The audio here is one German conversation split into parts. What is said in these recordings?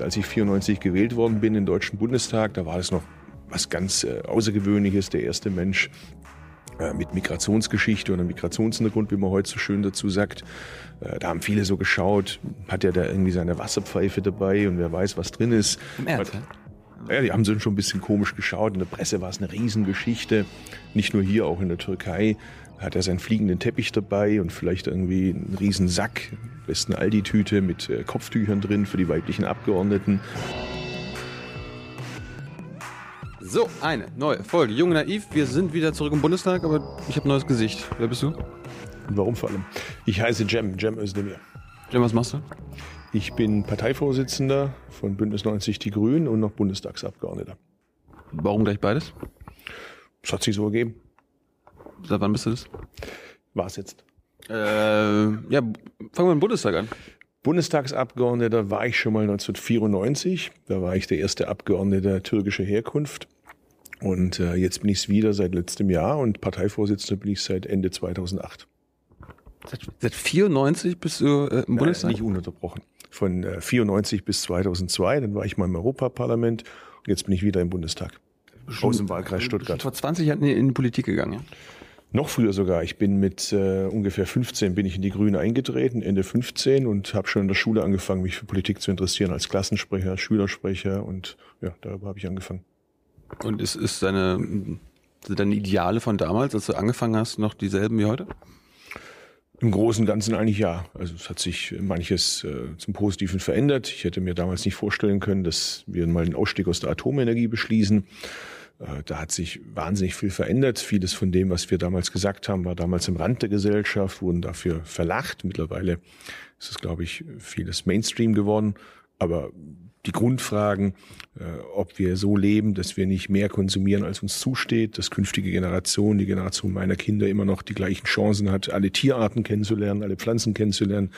Als ich 94 gewählt worden bin im Deutschen Bundestag, da war es noch was ganz äh, Außergewöhnliches, der erste Mensch äh, mit Migrationsgeschichte oder Migrationshintergrund, wie man heute so schön dazu sagt. Äh, da haben viele so geschaut, hat er da irgendwie seine Wasserpfeife dabei und wer weiß, was drin ist. Im Ernst, ja, die haben so schon ein bisschen komisch geschaut. In der Presse war es eine Riesengeschichte. Nicht nur hier, auch in der Türkei hat er seinen fliegenden Teppich dabei und vielleicht irgendwie einen riesen Sack, besten Aldi-Tüte mit äh, Kopftüchern drin für die weiblichen Abgeordneten. So, eine neue Folge. Jung Naiv, wir sind wieder zurück im Bundestag, aber ich habe ein neues Gesicht. Wer bist du? Und warum vor allem? Ich heiße Cem, Cem Özdemir. Cem, was machst du? Ich bin Parteivorsitzender von Bündnis 90 Die Grünen und noch Bundestagsabgeordneter. Warum gleich beides? Das hat sich so ergeben. Seit wann bist du das? War es jetzt. Äh, ja, fangen wir dem Bundestag an. Bundestagsabgeordneter war ich schon mal 1994. Da war ich der erste Abgeordnete türkischer Herkunft. Und äh, jetzt bin ich es wieder seit letztem Jahr und Parteivorsitzender bin ich seit Ende 2008. Seit, seit 94 bist du äh, im Bundestag? Nicht ununterbrochen. Von äh, 94 bis 2002, dann war ich mal im Europaparlament und jetzt bin ich wieder im Bundestag. Aus dem Wahlkreis Stuttgart. Vor 20 Jahren in die Politik gegangen, ja? Noch früher sogar. Ich bin mit äh, ungefähr 15 bin ich in die Grüne eingetreten, Ende 15 und habe schon in der Schule angefangen, mich für Politik zu interessieren, als Klassensprecher, Schülersprecher und ja, darüber habe ich angefangen. Und ist, ist deine, deine Ideale von damals, als du angefangen hast, noch dieselben wie heute? Im Großen und Ganzen eigentlich ja. Also es hat sich manches äh, zum Positiven verändert. Ich hätte mir damals nicht vorstellen können, dass wir mal den Ausstieg aus der Atomenergie beschließen. Äh, da hat sich wahnsinnig viel verändert. Vieles von dem, was wir damals gesagt haben, war damals im Rand der Gesellschaft, wurden dafür verlacht. Mittlerweile ist es, glaube ich, vieles Mainstream geworden. Aber die Grundfragen, äh, ob wir so leben, dass wir nicht mehr konsumieren, als uns zusteht, dass künftige Generationen, die Generation meiner Kinder immer noch die gleichen Chancen hat, alle Tierarten kennenzulernen, alle Pflanzen kennenzulernen,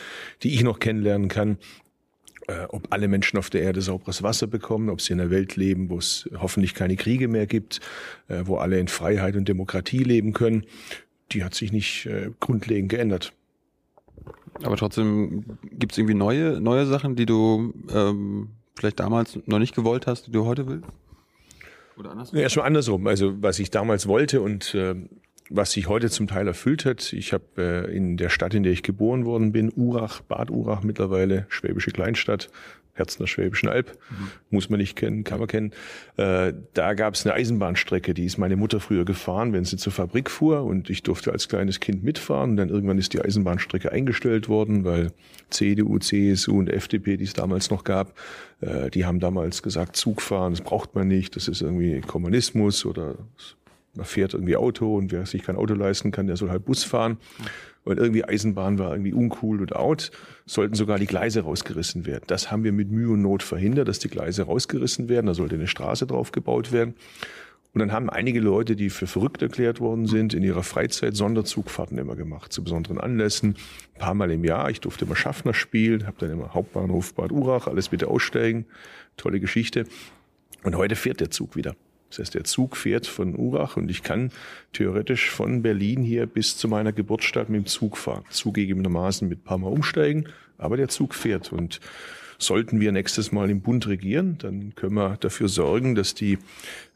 die ich noch kennenlernen kann, äh, ob alle Menschen auf der Erde sauberes Wasser bekommen, ob sie in einer Welt leben, wo es hoffentlich keine Kriege mehr gibt, äh, wo alle in Freiheit und Demokratie leben können, die hat sich nicht äh, grundlegend geändert. Aber trotzdem gibt es irgendwie neue, neue Sachen, die du ähm, vielleicht damals noch nicht gewollt hast, die du heute willst? Oder andersrum? Ja, erstmal andersrum. Also was ich damals wollte und äh, was sich heute zum Teil erfüllt hat. Ich habe äh, in der Stadt, in der ich geboren worden bin, Urach, Bad Urach mittlerweile, schwäbische Kleinstadt, Herzen der Schwäbischen Alb, mhm. muss man nicht kennen, kann man kennen. Äh, da gab es eine Eisenbahnstrecke, die ist meine Mutter früher gefahren, wenn sie zur Fabrik fuhr und ich durfte als kleines Kind mitfahren. Und dann irgendwann ist die Eisenbahnstrecke eingestellt worden, weil CDU, CSU und FDP, die es damals noch gab, äh, die haben damals gesagt, Zugfahren, das braucht man nicht, das ist irgendwie Kommunismus oder man fährt irgendwie Auto und wer sich kein Auto leisten kann, der soll halt Bus fahren. Und irgendwie Eisenbahn war irgendwie uncool und out, sollten sogar die Gleise rausgerissen werden. Das haben wir mit Mühe und Not verhindert, dass die Gleise rausgerissen werden. Da sollte eine Straße drauf gebaut werden. Und dann haben einige Leute, die für verrückt erklärt worden sind, in ihrer Freizeit Sonderzugfahrten immer gemacht, zu besonderen Anlässen, ein paar Mal im Jahr. Ich durfte immer Schaffner spielen, habe dann immer Hauptbahnhof Bad Urach, alles bitte aussteigen. Tolle Geschichte. Und heute fährt der Zug wieder. Das heißt, der Zug fährt von Urach und ich kann theoretisch von Berlin hier bis zu meiner Geburtsstadt mit dem Zug fahren. Zugegebenermaßen mit ein paar Mal umsteigen, aber der Zug fährt und sollten wir nächstes Mal im Bund regieren, dann können wir dafür sorgen, dass die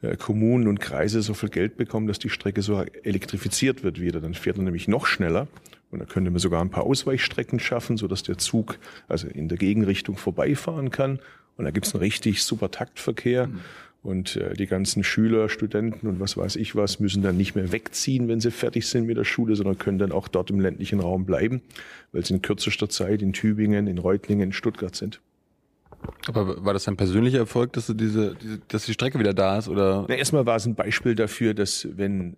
äh, Kommunen und Kreise so viel Geld bekommen, dass die Strecke so elektrifiziert wird wieder. Dann fährt er nämlich noch schneller und da könnte man sogar ein paar Ausweichstrecken schaffen, sodass der Zug also in der Gegenrichtung vorbeifahren kann. Und da gibt's einen richtig super Taktverkehr. Mhm. Und äh, die ganzen Schüler, Studenten und was weiß ich was müssen dann nicht mehr wegziehen, wenn sie fertig sind mit der Schule, sondern können dann auch dort im ländlichen Raum bleiben, weil sie in kürzester Zeit in Tübingen, in Reutlingen, in Stuttgart sind. Aber war das ein persönlicher Erfolg, dass du diese, diese dass die Strecke wieder da ist oder? Na, erstmal war es ein Beispiel dafür, dass wenn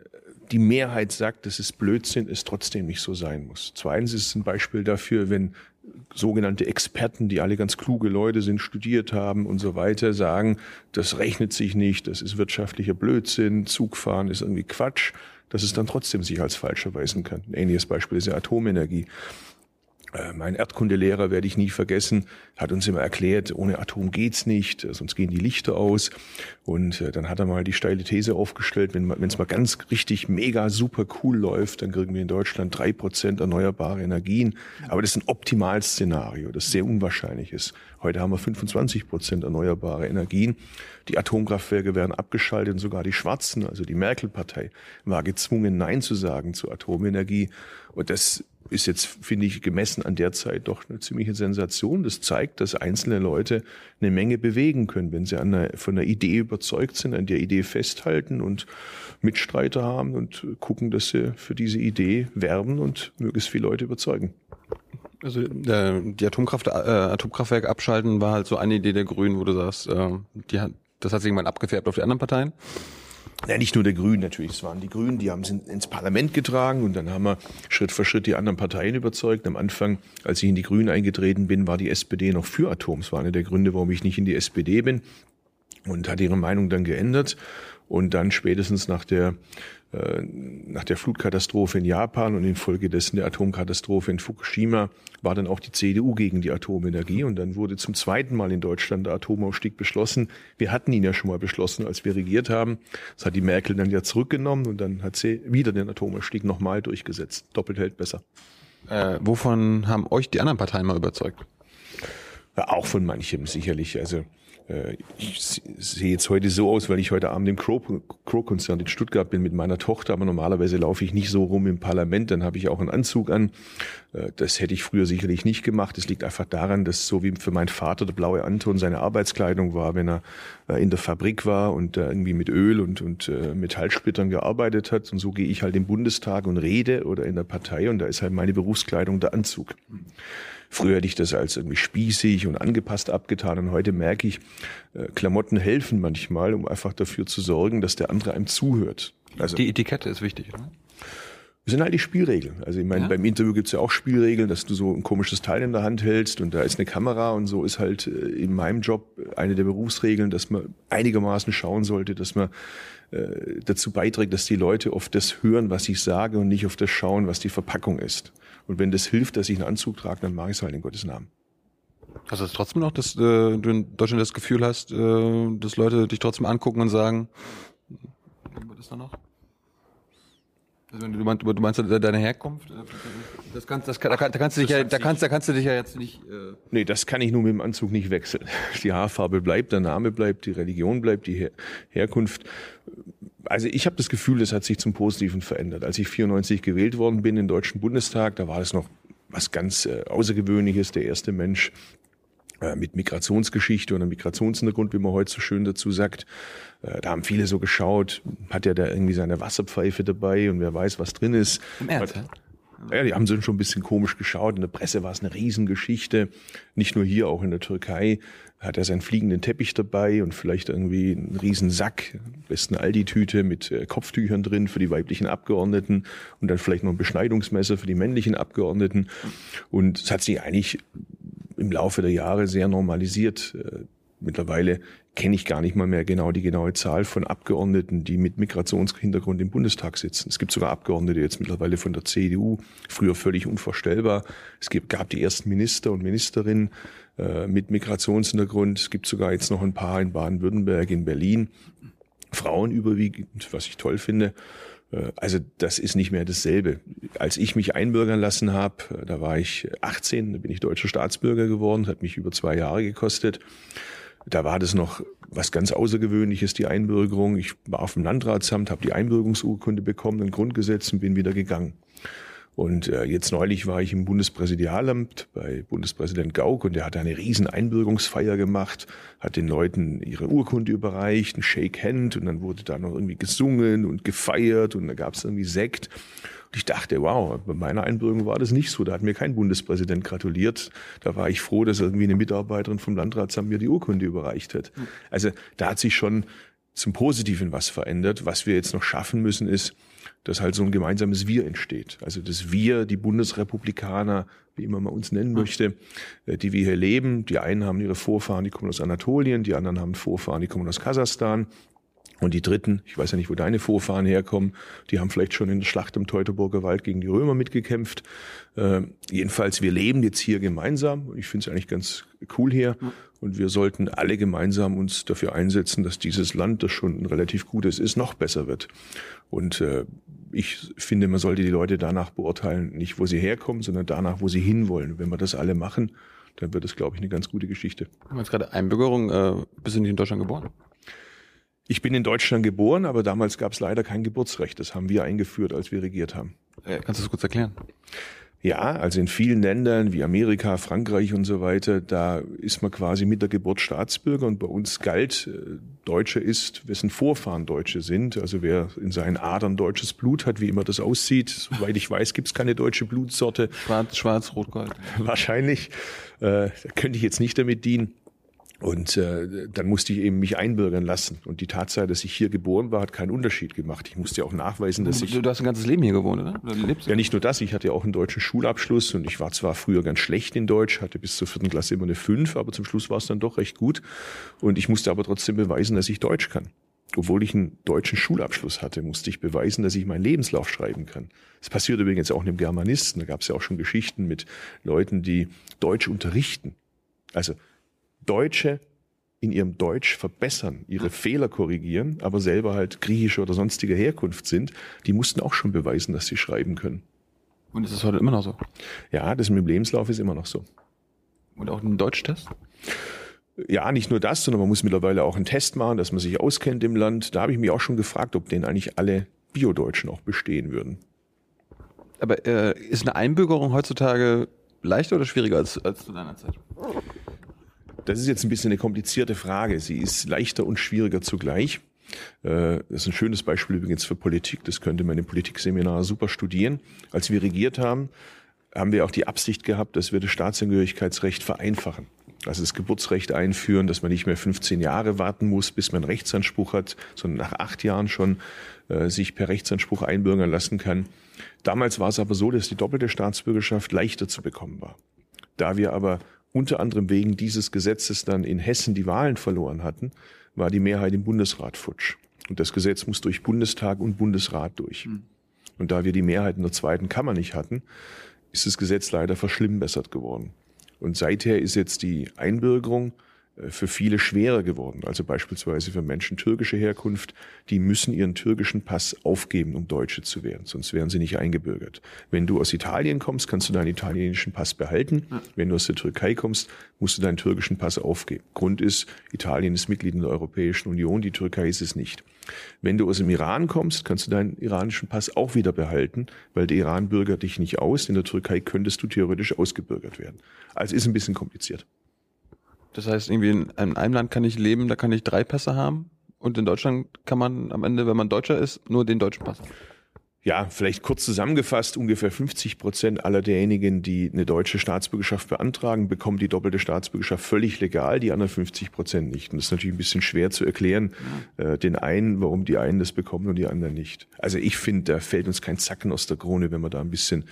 die Mehrheit sagt, dass es Blödsinn ist, trotzdem nicht so sein muss. Zweitens ist es ein Beispiel dafür, wenn sogenannte Experten, die alle ganz kluge Leute sind, studiert haben und so weiter, sagen, das rechnet sich nicht, das ist wirtschaftlicher Blödsinn, Zugfahren ist irgendwie Quatsch, dass es dann trotzdem sich als falsch erweisen kann. Ein ähnliches Beispiel ist ja Atomenergie. Äh, mein Erdkundelehrer werde ich nie vergessen, hat uns immer erklärt, ohne Atom geht's nicht, sonst gehen die Lichter aus. Und äh, dann hat er mal die steile These aufgestellt, wenn es mal ganz richtig mega super cool läuft, dann kriegen wir in Deutschland drei Prozent erneuerbare Energien. Aber das ist ein Optimalszenario, das sehr unwahrscheinlich ist. Heute haben wir 25 Prozent erneuerbare Energien. Die Atomkraftwerke werden abgeschaltet und sogar die Schwarzen, also die Merkel-Partei, war gezwungen, Nein zu sagen zur Atomenergie. Und das ist jetzt, finde ich, gemessen an der Zeit doch eine ziemliche Sensation. Das zeigt, dass einzelne Leute eine Menge bewegen können, wenn sie einer, von einer Idee überzeugt sind, an der Idee festhalten und Mitstreiter haben und gucken, dass sie für diese Idee werben und möglichst viele Leute überzeugen. Also äh, die Atomkraft, äh, Atomkraftwerke abschalten war halt so eine Idee der Grünen, wo du sagst, äh, die hat, das hat sich irgendwann abgefärbt auf die anderen Parteien. Ja, nicht nur der Grünen natürlich, es waren die Grünen, die haben es ins Parlament getragen und dann haben wir Schritt für Schritt die anderen Parteien überzeugt. Am Anfang, als ich in die Grünen eingetreten bin, war die SPD noch für Atom. Das war einer der Gründe, warum ich nicht in die SPD bin und hat ihre Meinung dann geändert. Und dann spätestens nach der nach der Flutkatastrophe in Japan und infolgedessen der Atomkatastrophe in Fukushima war dann auch die CDU gegen die Atomenergie und dann wurde zum zweiten Mal in Deutschland der Atomausstieg beschlossen. Wir hatten ihn ja schon mal beschlossen, als wir regiert haben. Das hat die Merkel dann ja zurückgenommen und dann hat sie wieder den Atomausstieg nochmal durchgesetzt. Doppelt hält besser. Äh, wovon haben euch die anderen Parteien mal überzeugt? Ja, auch von manchem sicherlich. Also äh, ich sehe jetzt heute so aus, weil ich heute Abend im Crow-Konzert in Stuttgart bin mit meiner Tochter, aber normalerweise laufe ich nicht so rum im Parlament, dann habe ich auch einen Anzug an. Äh, das hätte ich früher sicherlich nicht gemacht. Das liegt einfach daran, dass so wie für meinen Vater der blaue Anton seine Arbeitskleidung war, wenn er äh, in der Fabrik war und irgendwie mit Öl und, und Metallsplittern gearbeitet hat. Und so gehe ich halt im Bundestag und rede oder in der Partei und da ist halt meine Berufskleidung der Anzug. Früher hätte ich das als irgendwie spießig und angepasst abgetan und heute merke ich, äh, Klamotten helfen manchmal, um einfach dafür zu sorgen, dass der andere einem zuhört. Also, die Etikette ist wichtig, oder? Das sind halt die Spielregeln. Also ich meine, ja. beim Interview gibt's ja auch Spielregeln, dass du so ein komisches Teil in der Hand hältst und da ist eine Kamera und so ist halt äh, in meinem Job eine der Berufsregeln, dass man einigermaßen schauen sollte, dass man äh, dazu beiträgt, dass die Leute auf das hören, was ich sage und nicht auf das schauen, was die Verpackung ist. Und wenn das hilft, dass ich einen Anzug trage, dann mache ich es halt in Gottes Namen. Hast du trotzdem noch, dass äh, du in Deutschland das Gefühl hast, äh, dass Leute dich trotzdem angucken und sagen, was ist da noch? Also du meinst, du meinst deine Herkunft? Äh, das kannst, das, da, kannst du dich ja, da kannst, da kannst du dich ja jetzt nicht. Äh nee, das kann ich nur mit dem Anzug nicht wechseln. Die Haarfarbe bleibt, der Name bleibt, die Religion bleibt, die Her Herkunft. Also ich habe das Gefühl, das hat sich zum Positiven verändert. Als ich 94 gewählt worden bin im Deutschen Bundestag, da war das noch was ganz äh, Außergewöhnliches. Der erste Mensch, äh, mit Migrationsgeschichte oder Migrationshintergrund, wie man heute so schön dazu sagt. Äh, da haben viele so geschaut, hat er da irgendwie seine Wasserpfeife dabei und wer weiß, was drin ist. Im Ernst, ja, die haben so schon ein bisschen komisch geschaut. In der Presse war es eine Riesengeschichte. Nicht nur hier, auch in der Türkei hat er seinen fliegenden Teppich dabei und vielleicht irgendwie einen riesen Sack, besten Aldi-Tüte mit äh, Kopftüchern drin für die weiblichen Abgeordneten und dann vielleicht noch ein Beschneidungsmesser für die männlichen Abgeordneten. Und es hat sich eigentlich im Laufe der Jahre sehr normalisiert. Äh, mittlerweile kenne ich gar nicht mal mehr genau die genaue Zahl von Abgeordneten, die mit Migrationshintergrund im Bundestag sitzen. Es gibt sogar Abgeordnete jetzt mittlerweile von der CDU, früher völlig unvorstellbar. Es gab die ersten Minister und Ministerinnen äh, mit Migrationshintergrund. Es gibt sogar jetzt noch ein paar in Baden-Württemberg, in Berlin. Frauen überwiegend, was ich toll finde. Äh, also das ist nicht mehr dasselbe. Als ich mich einbürgern lassen habe, äh, da war ich 18, da bin ich deutscher Staatsbürger geworden, hat mich über zwei Jahre gekostet. Da war das noch was ganz Außergewöhnliches, die Einbürgerung. Ich war auf dem Landratsamt, habe die Einbürgerungsurkunde bekommen, ein Grundgesetz und bin wieder gegangen. Und äh, jetzt neulich war ich im Bundespräsidialamt bei Bundespräsident Gauck und der hat eine riesen Einbürgerungsfeier gemacht, hat den Leuten ihre Urkunde überreicht, ein Shake Hand und dann wurde da noch irgendwie gesungen und gefeiert und da gab es irgendwie Sekt. Und ich dachte, wow, bei meiner Einbürgerung war das nicht so. Da hat mir kein Bundespräsident gratuliert. Da war ich froh, dass irgendwie eine Mitarbeiterin vom Landratsamt mir die Urkunde überreicht hat. Also da hat sich schon zum Positiven was verändert. Was wir jetzt noch schaffen müssen, ist, dass halt so ein gemeinsames Wir entsteht. Also dass wir, die Bundesrepublikaner, wie immer man uns nennen möchte, äh, die wir hier leben, die einen haben ihre Vorfahren, die kommen aus Anatolien, die anderen haben Vorfahren, die kommen aus Kasachstan. Und die Dritten, ich weiß ja nicht, wo deine Vorfahren herkommen, die haben vielleicht schon in der Schlacht im Teutoburger Wald gegen die Römer mitgekämpft. Äh, jedenfalls, wir leben jetzt hier gemeinsam. Ich finde es eigentlich ganz cool hier. Und wir sollten alle gemeinsam uns dafür einsetzen, dass dieses Land, das schon ein relativ gutes ist, noch besser wird. Und äh, ich finde, man sollte die Leute danach beurteilen, nicht wo sie herkommen, sondern danach, wo sie hinwollen. Wenn wir das alle machen, dann wird es, glaube ich, eine ganz gute Geschichte. Du haben jetzt gerade Einbürgerung, äh, bist du nicht in Deutschland geboren? Ich bin in Deutschland geboren, aber damals gab es leider kein Geburtsrecht. Das haben wir eingeführt, als wir regiert haben. Äh, kannst du das kurz erklären? Ja, also in vielen Ländern wie Amerika, Frankreich und so weiter, da ist man quasi mit der Geburt Staatsbürger und bei uns galt, äh, Deutsche ist, wessen Vorfahren Deutsche sind. Also wer in seinen Adern deutsches Blut hat, wie immer das aussieht. Soweit ich weiß, gibt es keine deutsche Blutsorte. Schwarz, schwarz, rot, gold. Wahrscheinlich. Äh, da könnte ich jetzt nicht damit dienen. Und äh, dann musste ich eben mich einbürgern lassen. Und die Tatsache, dass ich hier geboren war, hat keinen Unterschied gemacht. Ich musste ja auch nachweisen, dass du, ich. Du hast ein ganzes Leben hier gewohnt, oder? oder lebst ja, nicht nur das. Ich hatte ja auch einen deutschen Schulabschluss und ich war zwar früher ganz schlecht in Deutsch, hatte bis zur vierten Klasse immer eine fünf, aber zum Schluss war es dann doch recht gut. Und ich musste aber trotzdem beweisen, dass ich Deutsch kann. Obwohl ich einen deutschen Schulabschluss hatte, musste ich beweisen, dass ich meinen Lebenslauf schreiben kann. Das passiert übrigens auch einem Germanisten. Da gab es ja auch schon Geschichten mit Leuten, die Deutsch unterrichten. Also Deutsche in ihrem Deutsch verbessern, ihre Fehler korrigieren, aber selber halt griechische oder sonstige Herkunft sind, die mussten auch schon beweisen, dass sie schreiben können. Und ist das heute immer noch so? Ja, das mit dem Lebenslauf ist immer noch so. Und auch ein Deutschtest? Ja, nicht nur das, sondern man muss mittlerweile auch einen Test machen, dass man sich auskennt im Land. Da habe ich mich auch schon gefragt, ob den eigentlich alle Biodeutschen auch bestehen würden. Aber äh, ist eine Einbürgerung heutzutage leichter oder schwieriger als, als zu deiner Zeit? Das ist jetzt ein bisschen eine komplizierte Frage. Sie ist leichter und schwieriger zugleich. Äh, das ist ein schönes Beispiel übrigens für Politik. Das könnte man im Politikseminar super studieren. Als wir regiert haben, haben wir auch die Absicht gehabt, dass wir das Staatsangehörigkeitsrecht vereinfachen. Also das Geburtsrecht einführen, dass man nicht mehr 15 Jahre warten muss, bis man Rechtsanspruch hat, sondern nach acht Jahren schon äh, sich per Rechtsanspruch einbürgern lassen kann. Damals war es aber so, dass die doppelte Staatsbürgerschaft leichter zu bekommen war. Da wir aber unter anderem wegen dieses Gesetzes dann in Hessen die Wahlen verloren hatten, war die Mehrheit im Bundesrat futsch. Und das Gesetz muss durch Bundestag und Bundesrat durch. Mhm. Und da wir die Mehrheit in der zweiten Kammer nicht hatten, ist das Gesetz leider verschlimmbessert geworden. Und seither ist jetzt die Einbürgerung für viele schwerer geworden. Also beispielsweise für Menschen türkischer Herkunft, die müssen ihren türkischen Pass aufgeben, um Deutsche zu werden, sonst wären sie nicht eingebürgert. Wenn du aus Italien kommst, kannst du deinen italienischen Pass behalten. Wenn du aus der Türkei kommst, musst du deinen türkischen Pass aufgeben. Grund ist, Italien ist Mitglied in der Europäischen Union, die Türkei ist es nicht. Wenn du aus dem Iran kommst, kannst du deinen iranischen Pass auch wieder behalten, weil der Iran bürgert dich nicht aus. In der Türkei könntest du theoretisch ausgebürgert werden. Also ist ein bisschen kompliziert. Das heißt, irgendwie in einem Land kann ich leben, da kann ich drei Pässe haben. Und in Deutschland kann man am Ende, wenn man Deutscher ist, nur den deutschen Pass. Ja, vielleicht kurz zusammengefasst, ungefähr 50 Prozent aller derjenigen, die eine deutsche Staatsbürgerschaft beantragen, bekommen die doppelte Staatsbürgerschaft völlig legal, die anderen 50 Prozent nicht. Und das ist natürlich ein bisschen schwer zu erklären, äh, den einen, warum die einen das bekommen und die anderen nicht. Also ich finde, da fällt uns kein Zacken aus der Krone, wenn wir da ein bisschen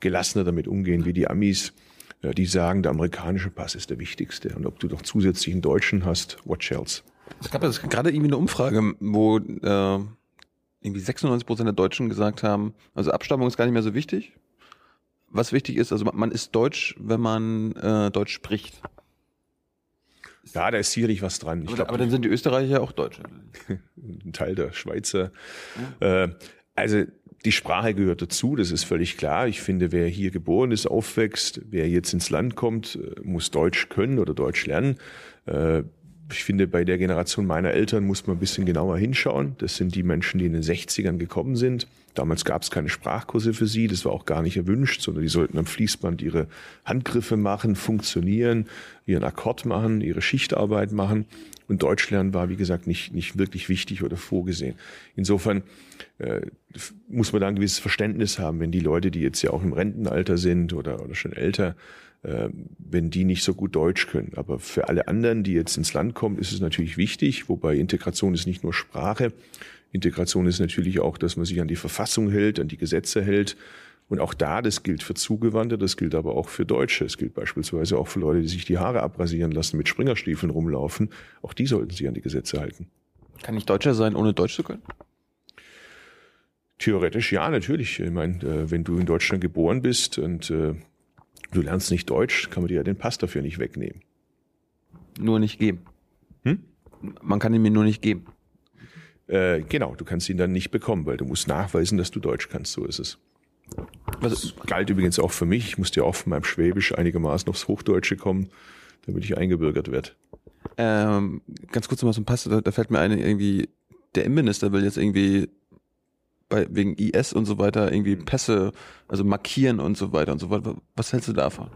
gelassener damit umgehen, wie die Amis die sagen, der amerikanische Pass ist der wichtigste. Und ob du noch zusätzlich einen deutschen hast, what else? Es gab jetzt gerade irgendwie eine Umfrage, wo äh, irgendwie 96 Prozent der Deutschen gesagt haben, also Abstammung ist gar nicht mehr so wichtig. Was wichtig ist, also man ist deutsch, wenn man äh, Deutsch spricht. Ja, da ist sicherlich was dran. Aber, glaub, aber, dann sind die Österreicher ja auch Deutsche. Ein Teil der Schweizer. Ja. Äh, also die Sprache gehört dazu, das ist völlig klar. Ich finde, wer hier geboren ist, aufwächst, wer jetzt ins Land kommt, äh, muss Deutsch können oder Deutsch lernen. Ich finde, bei der Generation meiner Eltern muss man ein bisschen genauer hinschauen. Das sind die Menschen, die in den 60ern gekommen sind. Damals gab es keine Sprachkurse für sie, das war auch gar nicht erwünscht, sondern die sollten am Fließband ihre Handgriffe machen, funktionieren, ihren Akkord machen, ihre Schichtarbeit machen. Und Deutsch lernen war, wie gesagt, nicht, nicht wirklich wichtig oder vorgesehen. Insofern äh, muss man da ein gewisses Verständnis haben, wenn die Leute, die jetzt ja auch im Rentenalter sind oder, oder schon älter, wenn die nicht so gut Deutsch können. Aber für alle anderen, die jetzt ins Land kommen, ist es natürlich wichtig, wobei Integration ist nicht nur Sprache. Integration ist natürlich auch, dass man sich an die Verfassung hält, an die Gesetze hält. Und auch da, das gilt für Zugewanderte, das gilt aber auch für Deutsche. Es gilt beispielsweise auch für Leute, die sich die Haare abrasieren lassen, mit Springerstiefeln rumlaufen. Auch die sollten sich an die Gesetze halten. Kann ich Deutscher sein, ohne Deutsch zu können? Theoretisch ja, natürlich. Ich meine, äh, wenn du in Deutschland geboren bist und äh, du lernst nicht Deutsch, kann man dir ja den Pass dafür nicht wegnehmen. Nur nicht geben. Hm? Man kann ihn mir nur nicht geben. Äh, genau, du kannst ihn dann nicht bekommen, weil du musst nachweisen, dass du Deutsch kannst. So ist es. Das galt übrigens auch für mich. Ich musste ja auch von meinem Schwäbisch einigermaßen aufs Hochdeutsche kommen, damit ich eingebürgert werde. Ähm, ganz kurz mal so ein Pass, da, da fällt mir ein, irgendwie, der Innenminister will jetzt irgendwie bei, wegen IS und so weiter irgendwie Pässe, also markieren und so weiter und so weiter. Was hältst du davon?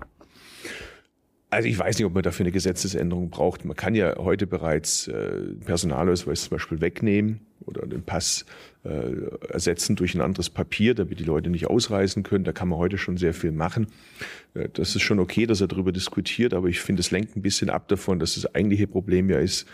Also ich weiß nicht, ob man dafür eine Gesetzesänderung braucht. Man kann ja heute bereits äh, Personalausweis zum Beispiel wegnehmen oder den Pass äh, ersetzen durch ein anderes Papier, damit die Leute nicht ausreisen können. Da kann man heute schon sehr viel machen. Äh, das ist schon okay, dass er darüber diskutiert, aber ich finde, es lenkt ein bisschen ab davon, dass das eigentliche Problem ja ist,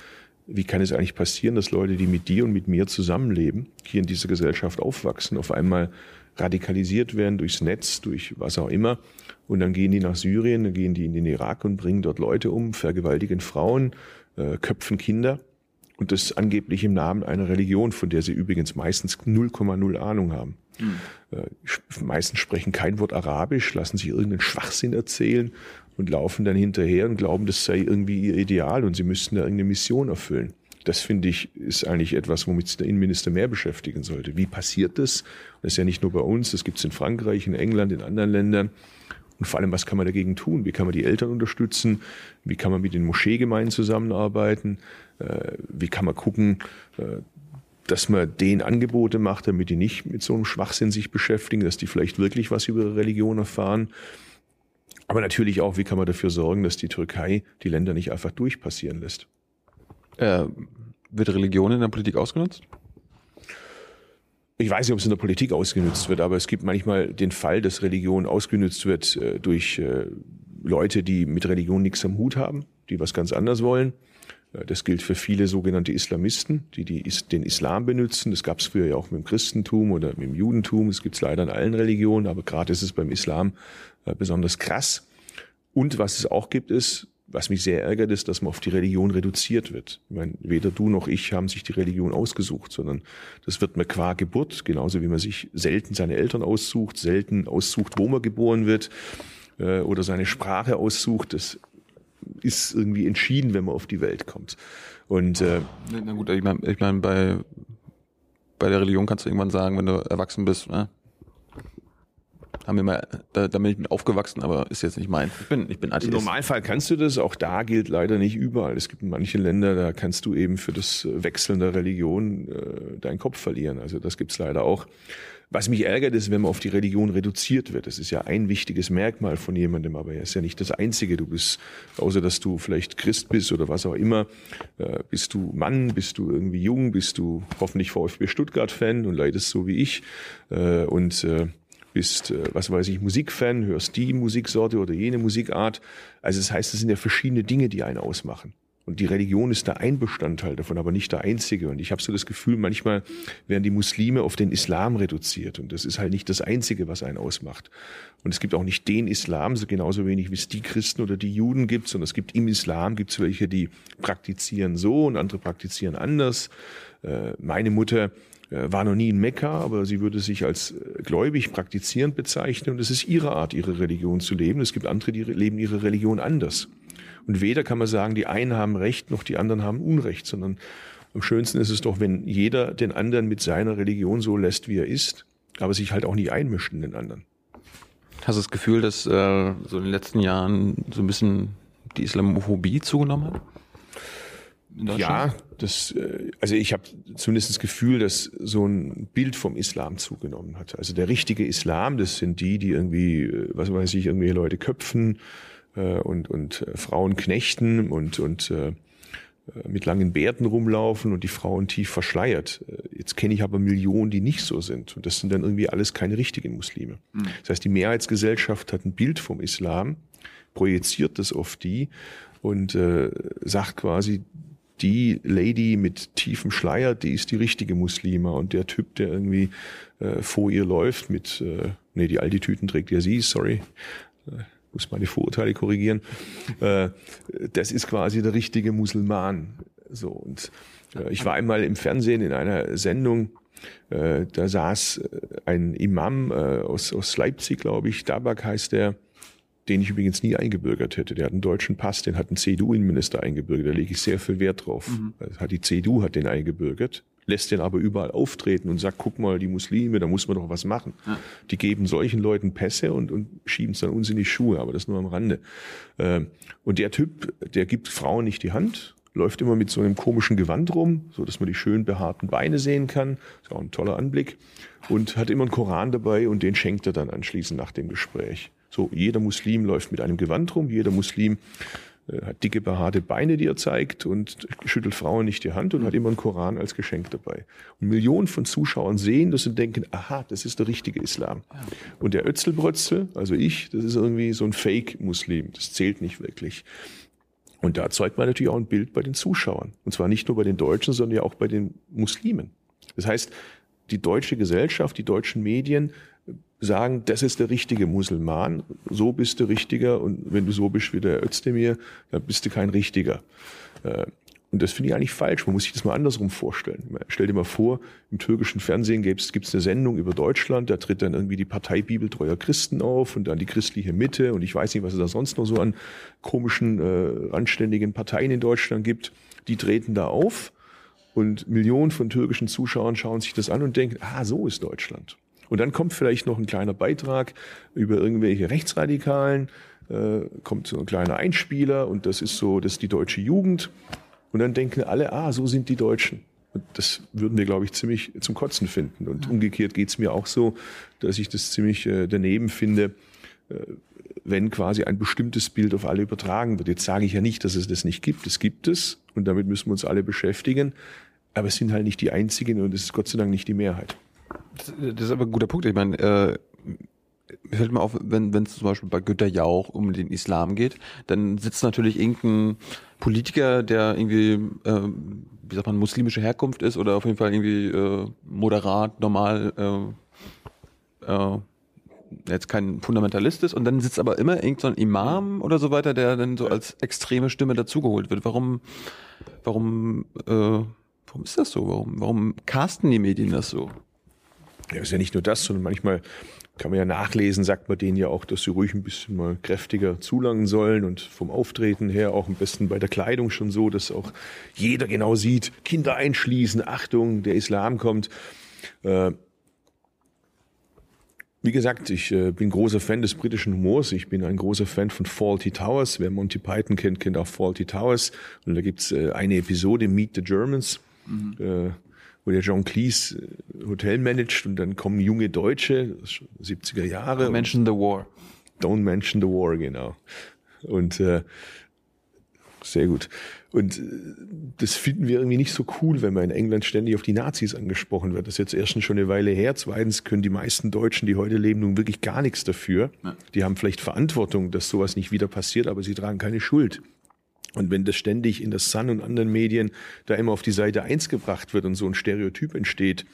wie kann es eigentlich passieren, dass Leute, die mit dir und mit mir zusammenleben, hier in dieser Gesellschaft aufwachsen, auf einmal radikalisiert werden durchs Netz, durch was auch immer. Und dann gehen die nach Syrien, dann gehen die in den Irak und bringen dort Leute um, vergewaltigen Frauen, äh, köpfen Kinder. Und das angeblich im Namen einer Religion, von der sie übrigens meistens 0,0 Ahnung haben. Mhm. Äh, meistens sprechen kein Wort Arabisch, lassen sich irgendeinen Schwachsinn erzählen und laufen dann hinterher und glauben, das sei irgendwie ihr Ideal und sie müssten da irgendeine Mission erfüllen. Das finde ich ist eigentlich etwas, womit sich der Innenminister mehr beschäftigen sollte. Wie passiert das? Das ist ja nicht nur bei uns, das gibt es in Frankreich, in England, in anderen Ländern. Und vor allem, was kann man dagegen tun? Wie kann man die Eltern unterstützen? Wie kann man mit den Moscheegemeinden zusammenarbeiten? Äh, wie kann man gucken, äh, dass man denen Angebote macht, damit die nicht mit so einem Schwachsinn sich beschäftigen, dass die vielleicht wirklich was über ihre Religion erfahren? Aber natürlich auch, wie kann man dafür sorgen, dass die Türkei die Länder nicht einfach durchpassieren lässt? Äh, wird Religion in der Politik ausgenutzt? Ich weiß nicht, ob es in der Politik ausgenutzt wird, aber es gibt manchmal den Fall, dass Religion ausgenutzt wird äh, durch äh, Leute, die mit Religion nichts am Hut haben, die was ganz anderes wollen. Das gilt für viele sogenannte Islamisten, die, die den Islam benutzen. Das gab es früher ja auch mit dem Christentum oder mit dem Judentum. Das gibt es leider in allen Religionen, aber gerade ist es beim Islam äh, besonders krass. Und was es auch gibt, ist, was mich sehr ärgert, ist, dass man auf die Religion reduziert wird. Ich meine, weder du noch ich haben sich die Religion ausgesucht, sondern das wird man qua Geburt, genauso wie man sich selten seine Eltern aussucht, selten aussucht, wo man geboren wird äh, oder seine Sprache aussucht. Das ist irgendwie entschieden, wenn man auf die Welt kommt. Und äh, na gut, ich meine, ich mein, bei bei der Religion kannst du irgendwann sagen, wenn du erwachsen bist, ne? haben wir mal, da, da bin ich mit aufgewachsen, aber ist jetzt nicht mein. Ich bin, ich bin Atheist. Im Normalfall kannst du das, auch da gilt leider nicht überall. Es gibt manche Länder, da kannst du eben für das Wechseln der Religion äh, deinen Kopf verlieren. Also das gibt's leider auch. Was mich ärgert, ist, wenn man auf die Religion reduziert wird. Das ist ja ein wichtiges Merkmal von jemandem, aber er ist ja nicht das Einzige. Du bist, außer dass du vielleicht Christ bist oder was auch immer, äh, bist du Mann, bist du irgendwie jung, bist du hoffentlich VfB Stuttgart-Fan und leidest so wie ich. Äh, und äh, bist, was weiß ich, Musikfan, hörst die Musiksorte oder jene Musikart. Also das heißt, es sind ja verschiedene Dinge, die einen ausmachen. Und die Religion ist da ein Bestandteil davon, aber nicht der einzige. Und ich habe so das Gefühl, manchmal werden die Muslime auf den Islam reduziert. Und das ist halt nicht das Einzige, was einen ausmacht. Und es gibt auch nicht den Islam, so genauso wenig wie es die Christen oder die Juden gibt, sondern es gibt im Islam gibt es welche, die praktizieren so und andere praktizieren anders. Äh, meine Mutter äh, war noch nie in Mekka, aber sie würde sich als äh, gläubig praktizierend bezeichnen und es ist ihre Art, ihre Religion zu leben. Es gibt andere, die leben ihre Religion anders. Und weder kann man sagen, die einen haben Recht, noch die anderen haben Unrecht, sondern am schönsten ist es doch, wenn jeder den anderen mit seiner Religion so lässt, wie er ist, aber sich halt auch nie einmischt in den anderen. Hast du das Gefühl, dass äh, so in den letzten Jahren so ein bisschen die Islamophobie zugenommen hat? Ja, das, äh, also ich habe zumindest das Gefühl, dass so ein Bild vom Islam zugenommen hat. Also der richtige Islam, das sind die, die irgendwie, äh, was weiß ich, irgendwie Leute köpfen äh, und, und äh, Frauen knechten und, und äh, mit langen Bärten rumlaufen und die Frauen tief verschleiert. Jetzt kenne ich aber Millionen, die nicht so sind. Und das sind dann irgendwie alles keine richtigen Muslime. Mhm. Das heißt, die Mehrheitsgesellschaft hat ein Bild vom Islam, projiziert das auf die und äh, sagt quasi, die Lady mit tiefem Schleier, die ist die richtige Muslima und der Typ, der irgendwie äh, vor ihr läuft mit, äh, nee, die Aldi-Tüten trägt ja sie, sorry, äh, muss meine Vorurteile korrigieren, äh, das ist quasi der richtige Musulman. So und äh, ich war einmal im Fernsehen in einer Sendung, äh, da saß äh, ein Imam äh, aus, aus Leipzig, glaube ich, Dabak heißt der, den ich übrigens nie eingebürgert hätte. Der hat einen deutschen Pass, den hat ein CDU-Innenminister eingebürgert. Da lege ich sehr viel Wert drauf. Mhm. Hat die CDU hat den eingebürgert, lässt den aber überall auftreten und sagt, guck mal, die Muslime, da muss man doch was machen. Ja. Die geben solchen Leuten Pässe und, und schieben es dann uns in die Schuhe, aber das nur am Rande. Ähm, und der Typ, der gibt Frauen nicht die Hand, läuft immer mit so einem komischen Gewand rum, so dass man die schön behaarten Beine sehen kann. Ist auch ein toller Anblick. Und hat immer einen Koran dabei und den schenkt er dann anschließend nach dem Gespräch. So, jeder Muslim läuft mit einem Gewand rum, jeder Muslim hat dicke behaarte Beine, die er zeigt und schüttelt Frauen nicht die Hand und hat immer einen Koran als Geschenk dabei. Und Millionen von Zuschauern sehen das und denken, aha, das ist der richtige Islam. Und der Ötzelbrötzel, also ich, das ist irgendwie so ein Fake-Muslim. Das zählt nicht wirklich. Und da zeigt man natürlich auch ein Bild bei den Zuschauern. Und zwar nicht nur bei den Deutschen, sondern ja auch bei den Muslimen. Das heißt, die deutsche Gesellschaft, die deutschen Medien sagen, das ist der richtige Musulman, so bist du richtiger und wenn du so bist wie der Özdemir, dann bist du kein richtiger. Äh, und das finde ich eigentlich falsch. Man muss sich das mal andersrum vorstellen. Stell dir mal vor, im türkischen Fernsehen gibt es eine Sendung über Deutschland, da tritt dann irgendwie die Partei Bibeltreuer Christen auf und dann die christliche Mitte und ich weiß nicht, was es da sonst noch so an komischen, äh, anständigen Parteien in Deutschland gibt. Die treten da auf und Millionen von türkischen Zuschauern schauen sich das an und denken, ah, so ist Deutschland. Und dann kommt vielleicht noch ein kleiner Beitrag über irgendwelche Rechtsradikalen, äh, kommt so ein kleiner Einspieler und das ist so, das ist die deutsche Jugend. Und dann denken alle, ah, so sind die Deutschen. Und das würden wir, glaube ich, ziemlich zum Kotzen finden. Und umgekehrt geht's mir auch so, dass ich das ziemlich äh, daneben finde, äh, wenn quasi ein bestimmtes Bild auf alle übertragen wird. Jetzt sage ich ja nicht, dass es das nicht gibt. Es gibt es und damit müssen wir uns alle beschäftigen. Aber es sind halt nicht die einzigen und es ist Gott sei Dank nicht die Mehrheit. Das, ist aber ein guter Punkt. Ich meine, äh, mir fällt mal auf, wenn wenn es zum Beispiel bei Günter Jauch um den Islam geht, dann sitzt natürlich irgendein Politiker, der irgendwie, äh, wie sagt man, muslimische Herkunft ist oder auf jeden Fall irgendwie äh, moderat, normal, äh, äh, jetzt kein Fundamentalist ist und dann sitzt aber immer irgendein so Imam oder so weiter, der dann so als extreme Stimme dazugeholt wird. Warum, warum, äh, warum ist das so? Warum, warum casten die Medien das so? Ja, ist ja nicht nur das, sondern manchmal kann man ja nachlesen, sagt man denen ja auch, dass sie ruhig ein bisschen mal kräftiger zulangen sollen und vom Auftreten her auch am besten bei der Kleidung schon so, dass auch jeder genau sieht, Kinder einschließen, Achtung, der Islam kommt. Äh, wie gesagt, ich äh, bin großer Fan des britischen Humors. Ich bin ein großer Fan von Faulty Towers. Wer Monty Python kennt, kennt auch Faulty Towers. Und da gibt's äh, eine Episode, Meet the Germans. Mhm. Wo der John Cleese äh, Hotel managt und dann kommen junge Deutsche, 70er Jahre. Don't mention the war. Don't mention the war, genau. Und äh, sehr gut. Und äh, das finden wir irgendwie nicht so cool, wenn man in England ständig auf die Nazis angesprochen wird. Das ist jetzt erstens schon eine Weile her. Zweitens können die meisten Deutschen, die heute leben, nun wirklich gar nichts dafür. Die haben vielleicht Verantwortung, dass sowas nicht wieder passiert, aber sie tragen keine Schuld. Und wenn das ständig in der Sun und anderen Medien da immer auf die Seite eins gebracht wird und so ein Stereotyp entsteht,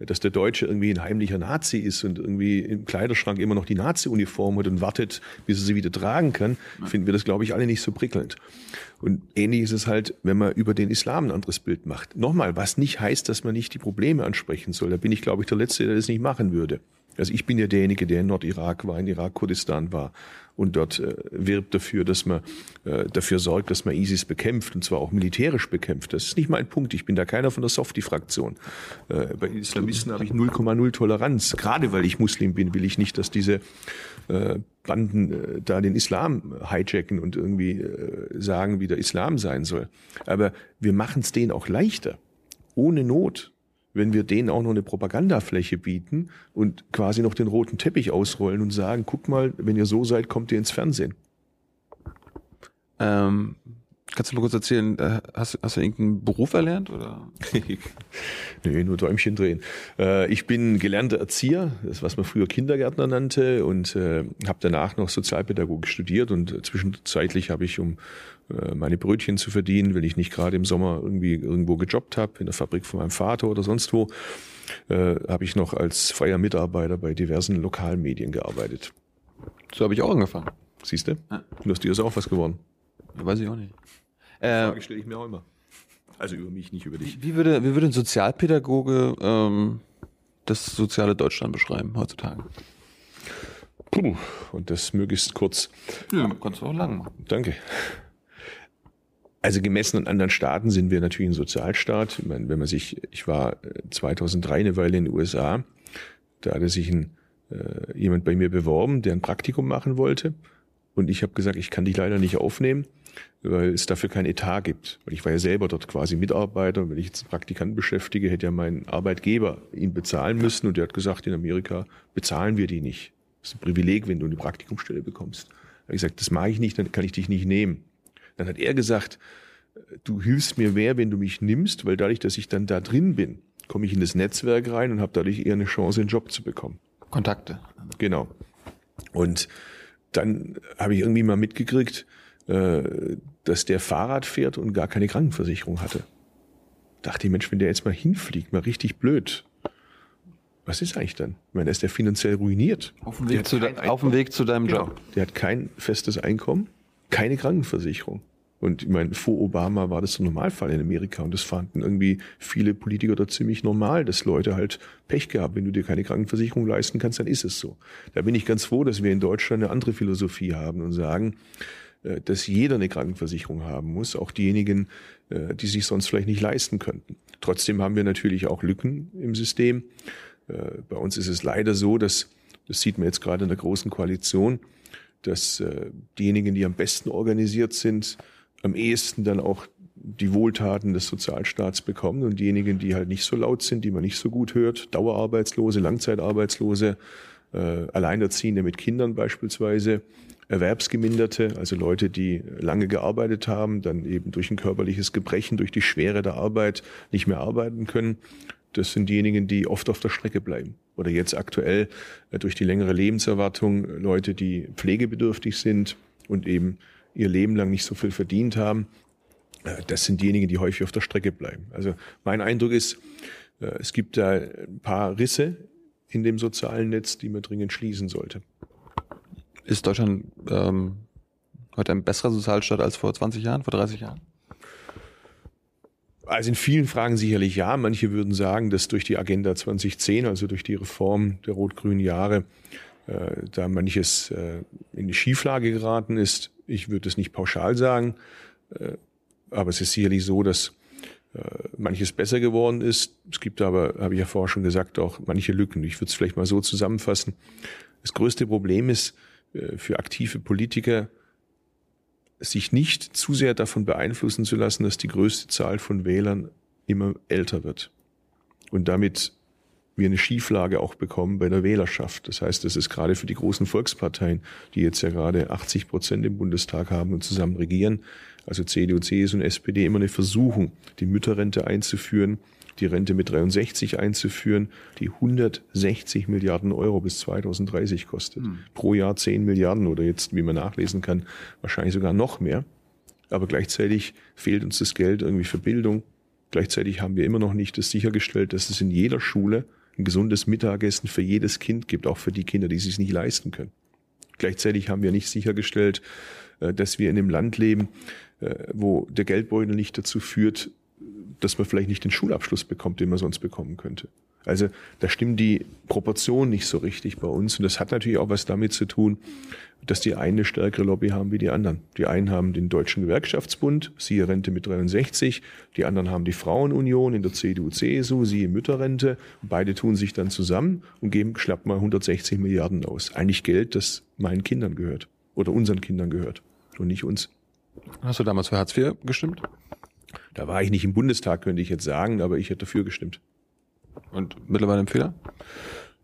dass der Deutsche irgendwie ein heimlicher Nazi ist und irgendwie im Kleiderschrank immer noch die Nazi-Uniform hat und wartet, bis er sie wieder tragen kann, finden wir das, glaube ich, alle nicht so prickelnd. Und ähnlich ist es halt, wenn man über den Islam ein anderes Bild macht. Nochmal, was nicht heißt, dass man nicht die Probleme ansprechen soll. Da bin ich, glaube ich, der Letzte, der das nicht machen würde. Also ich bin ja derjenige, der in Nordirak war, in Irak-Kurdistan war und dort äh, wirbt dafür, dass man äh, dafür sorgt, dass man ISIS bekämpft und zwar auch militärisch bekämpft. Das ist nicht mein Punkt. Ich bin da keiner von der Softie-Fraktion. Äh, bei Islamisten habe ich 0,0 Toleranz. Gerade weil ich Muslim bin, will ich nicht, dass diese äh, Banden äh, da den Islam hijacken und irgendwie äh, sagen, wie der Islam sein soll. Aber wir machen es denen auch leichter, ohne Not wenn wir denen auch noch eine Propagandafläche bieten und quasi noch den roten Teppich ausrollen und sagen, guck mal, wenn ihr so seid, kommt ihr ins Fernsehen. Ähm, kannst du mal kurz erzählen, äh, hast, hast du irgendeinen Beruf erlernt oder? nee, nur Däumchen drehen. Äh, ich bin gelernter Erzieher, das was man früher Kindergärtner nannte und äh, habe danach noch Sozialpädagogik studiert und zwischenzeitlich habe ich um meine Brötchen zu verdienen, wenn ich nicht gerade im Sommer irgendwie irgendwo gejobbt habe, in der Fabrik von meinem Vater oder sonst wo, habe ich noch als freier Mitarbeiter bei diversen Lokalmedien gearbeitet. So habe ich auch angefangen. Siehst du? Ja. Du hast dir auch was geworden. Weiß ich auch nicht. Äh, Frage stelle ich mir auch immer. Also über mich, nicht über dich. Wie würde, wie würde ein Sozialpädagoge ähm, das soziale Deutschland beschreiben heutzutage? Puh, und das möglichst kurz. Ja, kannst du auch lang machen. Danke. Also gemessen an anderen Staaten sind wir natürlich ein Sozialstaat. Ich meine, wenn man sich, ich war 2003 äh, eine Weile in den USA, da hatte sich ein, äh, jemand bei mir beworben, der ein Praktikum machen wollte. Und ich habe gesagt, ich kann dich leider nicht aufnehmen, weil es dafür kein Etat gibt. Weil ich war ja selber dort quasi Mitarbeiter. Wenn ich jetzt einen Praktikanten beschäftige, hätte ja mein Arbeitgeber ihn bezahlen müssen. Und der hat gesagt, in Amerika bezahlen wir die nicht. Das ist ein Privileg, wenn du eine Praktikumsstelle bekommst. Da habe ich gesagt, das mache ich nicht, dann kann ich dich nicht nehmen. Dann hat er gesagt, du hilfst mir mehr, wenn du mich nimmst, weil dadurch, dass ich dann da drin bin, komme ich in das Netzwerk rein und habe dadurch eher eine Chance, einen Job zu bekommen. Kontakte. Genau. Und dann habe ich irgendwie mal mitgekriegt, dass der Fahrrad fährt und gar keine Krankenversicherung hatte. Dachte ich, Mensch, wenn der jetzt mal hinfliegt, mal richtig blöd. Was ist eigentlich dann? Ich meine, ist der finanziell ruiniert. Auf dem Weg, zu, de auf dem Weg zu deinem genau. Job. Der hat kein festes Einkommen, keine Krankenversicherung. Und ich meine, vor Obama war das der Normalfall in Amerika und das fanden irgendwie viele Politiker da ziemlich normal, dass Leute halt Pech gehabt. Wenn du dir keine Krankenversicherung leisten kannst, dann ist es so. Da bin ich ganz froh, dass wir in Deutschland eine andere Philosophie haben und sagen, äh, dass jeder eine Krankenversicherung haben muss, auch diejenigen, äh, die sich sonst vielleicht nicht leisten könnten. Trotzdem haben wir natürlich auch Lücken im System. Äh, bei uns ist es leider so, dass, das sieht man jetzt gerade in der großen Koalition, dass diejenigen, die am besten organisiert sind, am ehesten dann auch die Wohltaten des Sozialstaats bekommen und diejenigen, die halt nicht so laut sind, die man nicht so gut hört, Dauerarbeitslose, Langzeitarbeitslose, äh, Alleinerziehende mit Kindern beispielsweise, Erwerbsgeminderte, also Leute, die lange gearbeitet haben, dann eben durch ein körperliches Gebrechen, durch die Schwere der Arbeit nicht mehr arbeiten können. Das sind diejenigen, die oft auf der Strecke bleiben. Oder jetzt aktuell äh, durch die längere Lebenserwartung Leute, die pflegebedürftig sind und eben ihr Leben lang nicht so viel verdient haben, äh, das sind diejenigen, die häufig auf der Strecke bleiben. Also mein Eindruck ist, äh, es gibt da ein paar Risse in dem sozialen Netz, die man dringend schließen sollte. Ist Deutschland ähm, heute ein besserer Sozialstaat als vor 20 Jahren, vor 30 Jahren? Also in vielen Fragen sicherlich ja. Manche würden sagen, dass durch die Agenda 2010, also durch die Reform der rot-grünen Jahre, äh, da manches äh, in die Schieflage geraten ist. Ich würde es nicht pauschal sagen, äh, aber es ist sicherlich so, dass äh, manches besser geworden ist. Es gibt aber, habe ich ja vorher schon gesagt, auch manche Lücken. Ich würde es vielleicht mal so zusammenfassen. Das größte Problem ist für aktive Politiker, sich nicht zu sehr davon beeinflussen zu lassen, dass die größte Zahl von Wählern immer älter wird. Und damit wir eine Schieflage auch bekommen bei der Wählerschaft. Das heißt, das ist gerade für die großen Volksparteien, die jetzt ja gerade 80 Prozent im Bundestag haben und zusammen regieren, also CDU, CSU und SPD, immer eine Versuchung, die Mütterrente einzuführen, die Rente mit 63 einzuführen, die 160 Milliarden Euro bis 2030 kostet. Mhm. Pro Jahr 10 Milliarden oder jetzt, wie man nachlesen kann, wahrscheinlich sogar noch mehr. Aber gleichzeitig fehlt uns das Geld irgendwie für Bildung. Gleichzeitig haben wir immer noch nicht das sichergestellt, dass es in jeder Schule ein gesundes Mittagessen für jedes Kind gibt, auch für die Kinder, die es sich nicht leisten können. Gleichzeitig haben wir nicht sichergestellt, äh, dass wir in einem Land leben, äh, wo der Geldbeutel nicht dazu führt, dass man vielleicht nicht den Schulabschluss bekommt, den man sonst bekommen könnte. Also da stimmen die Proportionen nicht so richtig bei uns. Und das hat natürlich auch was damit zu tun, dass die einen eine stärkere Lobby haben wie die anderen. Die einen haben den Deutschen Gewerkschaftsbund, siehe Rente mit 63. Die anderen haben die Frauenunion in der CDU, CSU, siehe Mütterrente. beide tun sich dann zusammen und geben schlapp mal 160 Milliarden aus. Eigentlich Geld, das meinen Kindern gehört oder unseren Kindern gehört und nicht uns. Hast du damals für Hartz IV gestimmt? Da war ich nicht im Bundestag, könnte ich jetzt sagen, aber ich hätte dafür gestimmt. Und mittlerweile ein Fehler?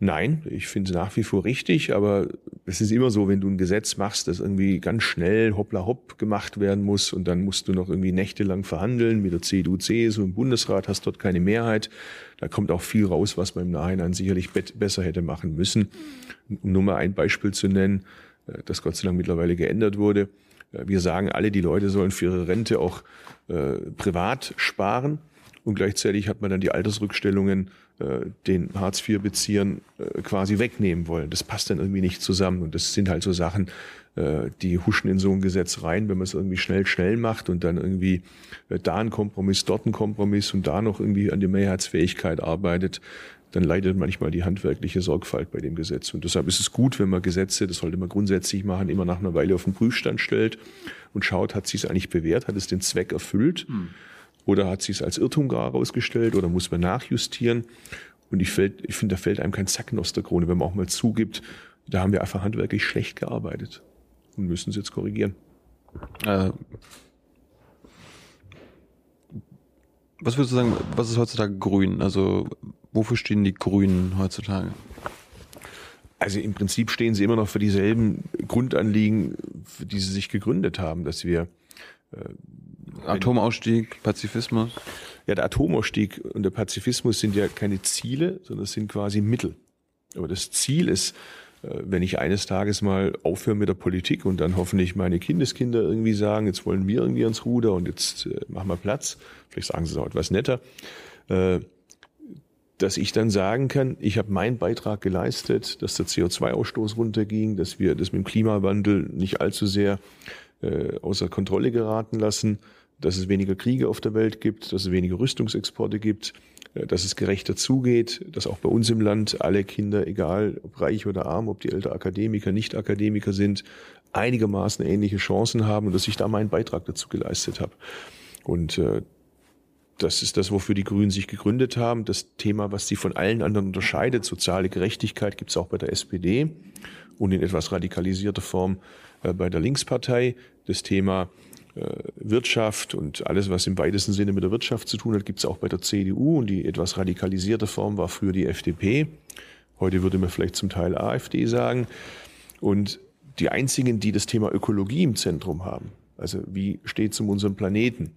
Nein, ich finde es nach wie vor richtig, aber es ist immer so, wenn du ein Gesetz machst, das irgendwie ganz schnell hoppla hopp gemacht werden muss und dann musst du noch irgendwie nächtelang verhandeln mit der CDU, CSU im Bundesrat, hast dort keine Mehrheit. Da kommt auch viel raus, was man im Nachhinein sicherlich besser hätte machen müssen. Um nur mal ein Beispiel zu nennen, äh, das Gott sei Dank mittlerweile geändert wurde. Äh, wir sagen alle, die Leute sollen für ihre Rente auch äh, privat sparen. und gleichzeitig hat man dann die Altersrückstellungen äh, den Hartz-IV-Beziehern äh, quasi wegnehmen wollen. Das passt dann irgendwie nicht zusammen. Und das sind halt so Sachen, äh, die huschen in so ein Gesetz rein, wenn man es irgendwie schnell, schnell macht und dann irgendwie äh, da ein Kompromiss, dort ein Kompromiss und da noch irgendwie an die Mehrheitsfähigkeit arbeitet, dann leidet manchmal die handwerkliche Sorgfalt bei dem Gesetz. Und deshalb ist es gut, wenn man Gesetze, das sollte man grundsätzlich machen, immer nach einer Weile auf den Prüfstand stellt und schaut, hat sich es eigentlich bewährt, hat es den Zweck erfüllt hm. oder hat sich es als Irrtum gar herausgestellt oder muss man nachjustieren. Und ich, fällt, ich finde, da fällt einem kein Zacken aus der Krone, wenn man auch mal zugibt, da haben wir einfach handwerklich schlecht gearbeitet und müssen es jetzt korrigieren. Äh, was würdest du sagen, was ist heutzutage grün? Also wofür stehen die Grünen heutzutage? Also im Prinzip stehen sie immer noch für dieselben Grundanliegen, für die sie sich gegründet haben, dass wir äh, Atomausstieg, Pazifismus. Ja, der Atomausstieg und der Pazifismus sind ja keine Ziele, sondern sind quasi Mittel. Aber das Ziel ist, äh, wenn ich eines Tages mal aufhöre mit der Politik und dann hoffentlich meine Kindeskinder irgendwie sagen, jetzt wollen wir irgendwie ans Ruder und jetzt äh, machen wir Platz, vielleicht sagen sie es auch etwas netter, äh, dass ich dann sagen kann, ich habe meinen Beitrag geleistet, dass der CO2-Ausstoß runterging, dass wir das mit dem Klimawandel nicht allzu sehr äh, außer Kontrolle geraten lassen, dass es weniger Kriege auf der Welt gibt, dass es weniger Rüstungsexporte gibt, äh, dass es gerechter zugeht, dass auch bei uns im Land alle Kinder, egal ob reich oder arm, ob die Eltern Akademiker, nicht Akademiker sind, einigermaßen ähnliche Chancen haben und dass ich da meinen Beitrag dazu geleistet habe. Und äh, das ist das, wofür die Grünen sich gegründet haben. Das Thema, was sie von allen anderen unterscheidet, soziale Gerechtigkeit, gibt es auch bei der SPD und in etwas radikalisierter Form äh, bei der Linkspartei. Das Thema äh, Wirtschaft und alles, was im weitesten Sinne mit der Wirtschaft zu tun hat, gibt es auch bei der CDU und die etwas radikalisierte Form war früher die FDP. Heute würde man vielleicht zum Teil AfD sagen. Und die einzigen, die das Thema Ökologie im Zentrum haben, also wie steht es um unseren Planeten?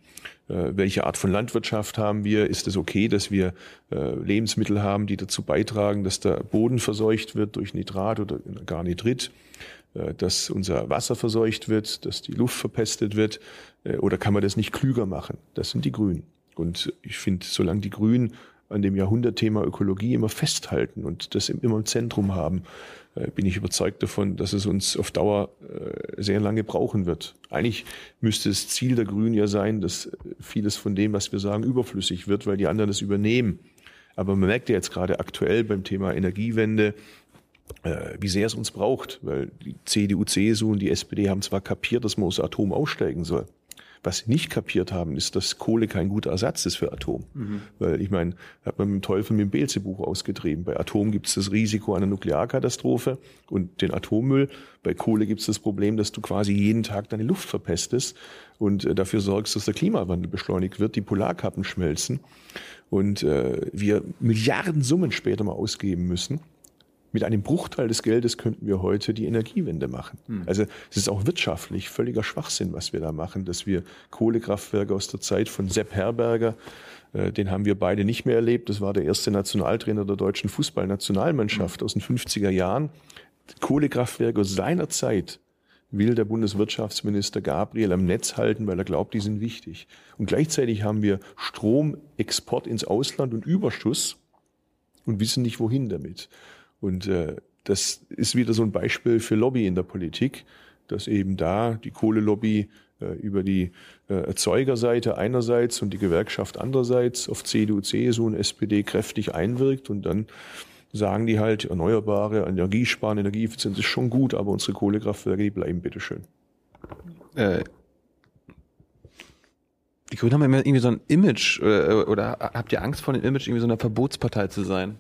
Äh, welche Art von Landwirtschaft haben wir? Ist es okay, dass wir äh, Lebensmittel haben, die dazu beitragen, dass der Boden verseucht wird durch Nitrat oder gar Nitrit? Äh, dass unser Wasser verseucht wird, dass die Luft verpestet wird? Äh, oder kann man das nicht klüger machen? Das sind die Grünen. Und ich finde, solange die Grünen an dem Jahrhundertthema Ökologie immer festhalten und das immer im Zentrum haben, bin ich überzeugt davon, dass es uns auf Dauer äh, sehr lange brauchen wird. Eigentlich müsste das Ziel der Grünen ja sein, dass vieles von dem, was wir sagen, überflüssig wird, weil die anderen es übernehmen. Aber man merkt ja jetzt gerade aktuell beim Thema Energiewende, äh, wie sehr es uns braucht, weil die CDU, CSU und die SPD haben zwar kapiert, dass man aus Atom aussteigen soll, was sie nicht kapiert haben, ist, dass Kohle kein guter Ersatz ist für Atom. Mhm. Weil ich meine, hat man mit dem Teufel mit dem Beelzebub ausgetrieben. Bei Atom gibt es das Risiko einer Nuklearkatastrophe und den Atommüll. Bei Kohle gibt es das Problem, dass du quasi jeden Tag deine Luft verpestest und äh, dafür sorgst, dass der Klimawandel beschleunigt wird, die Polarkappen schmelzen und äh, wir Milliardensummen später mal ausgeben müssen mit einem Bruchteil des Geldes könnten wir heute die Energiewende machen. Hm. Also es ist auch wirtschaftlich völliger Schwachsinn, was wir da machen, dass wir Kohlekraftwerke aus der Zeit von Sepp Herberger, äh, den haben wir beide nicht mehr erlebt. Das war der erste Nationaltrainer der deutschen Fußballnationalmannschaft hm. aus den 50er Jahren. Kohlekraftwerke aus seiner Zeit will der Bundeswirtschaftsminister Gabriel am Netz halten, weil er glaubt, die sind wichtig. Und gleichzeitig haben wir Stromexport ins Ausland und Überschuss und wissen nicht, wohin damit. Und äh, das ist wieder so ein Beispiel für Lobby in der Politik, dass eben da die Kohlelobby äh, über die äh, Erzeugerseite einerseits und die Gewerkschaft andererseits auf CDU, CSU und SPD kräftig einwirkt und dann sagen die halt, erneuerbare Energiesparen, Energieeffizienz ist schon gut, aber unsere Kohlekraftwerke, die bleiben bitteschön. Äh, die Grünen haben ja irgendwie so ein Image, oder, oder habt ihr Angst vor dem Image, irgendwie so eine Verbotspartei zu sein?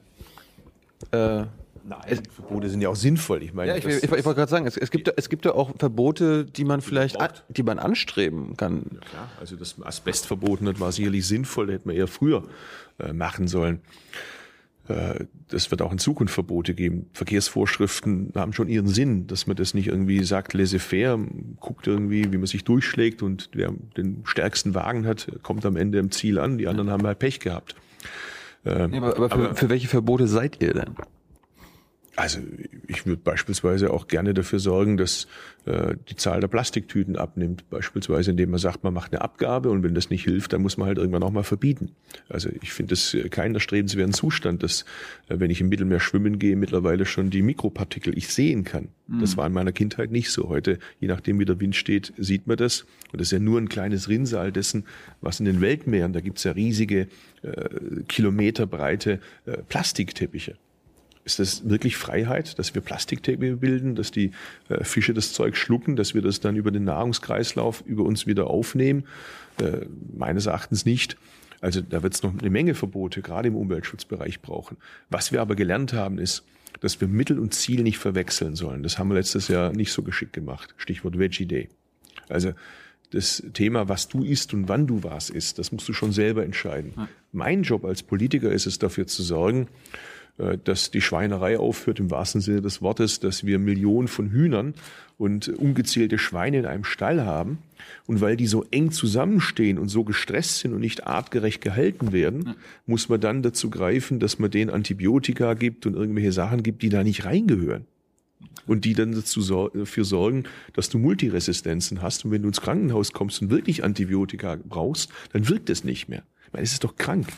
Äh, Nein, Verbote sind ja auch sinnvoll. Ich meine, ja, ich, ich, ich wollte gerade sagen, es, es, gibt, es gibt ja auch Verbote, die man vielleicht, an, die man anstreben kann. Ja, klar. Also das Asbestverbot das war sicherlich sinnvoll, das hätte man eher früher äh, machen sollen. Äh, das wird auch in Zukunft Verbote geben. Verkehrsvorschriften haben schon ihren Sinn, dass man das nicht irgendwie sagt, laissez-faire, guckt irgendwie, wie man sich durchschlägt und wer den stärksten Wagen hat, kommt am Ende im Ziel an. Die anderen haben halt Pech gehabt. Äh, ja, aber, aber, für, aber für welche Verbote seid ihr denn? Also ich würde beispielsweise auch gerne dafür sorgen, dass äh, die Zahl der Plastiktüten abnimmt. Beispielsweise indem man sagt, man macht eine Abgabe und wenn das nicht hilft, dann muss man halt irgendwann auch mal verbieten. Also ich finde es keinen erstrebenswerten Zustand, dass äh, wenn ich im Mittelmeer schwimmen gehe, mittlerweile schon die Mikropartikel ich sehen kann. Mhm. Das war in meiner Kindheit nicht so. Heute, je nachdem wie der Wind steht, sieht man das. Und das ist ja nur ein kleines Rinnsal dessen, was in den Weltmeeren, da gibt's ja riesige äh, kilometerbreite äh, Plastikteppiche. Ist das wirklich Freiheit, dass wir Plastikteppiche bilden, dass die äh, Fische das Zeug schlucken, dass wir das dann über den Nahrungskreislauf über uns wieder aufnehmen? Äh, meines Erachtens nicht. Also da wird es noch eine Menge Verbote, gerade im Umweltschutzbereich brauchen. Was wir aber gelernt haben, ist, dass wir Mittel und Ziel nicht verwechseln sollen. Das haben wir letztes Jahr nicht so geschickt gemacht. Stichwort Veggie Day. Also das Thema, was du isst und wann du was isst, das musst du schon selber entscheiden. Mein Job als Politiker ist es, dafür zu sorgen, dass die Schweinerei aufhört im wahrsten Sinne des Wortes, dass wir Millionen von Hühnern und ungezählte Schweine in einem Stall haben. Und weil die so eng zusammenstehen und so gestresst sind und nicht artgerecht gehalten werden, muss man dann dazu greifen, dass man denen Antibiotika gibt und irgendwelche Sachen gibt, die da nicht reingehören. Und die dann dazu dafür sorgen, dass du Multiresistenzen hast. Und wenn du ins Krankenhaus kommst und wirklich Antibiotika brauchst, dann wirkt es nicht mehr. Weil es ist doch krank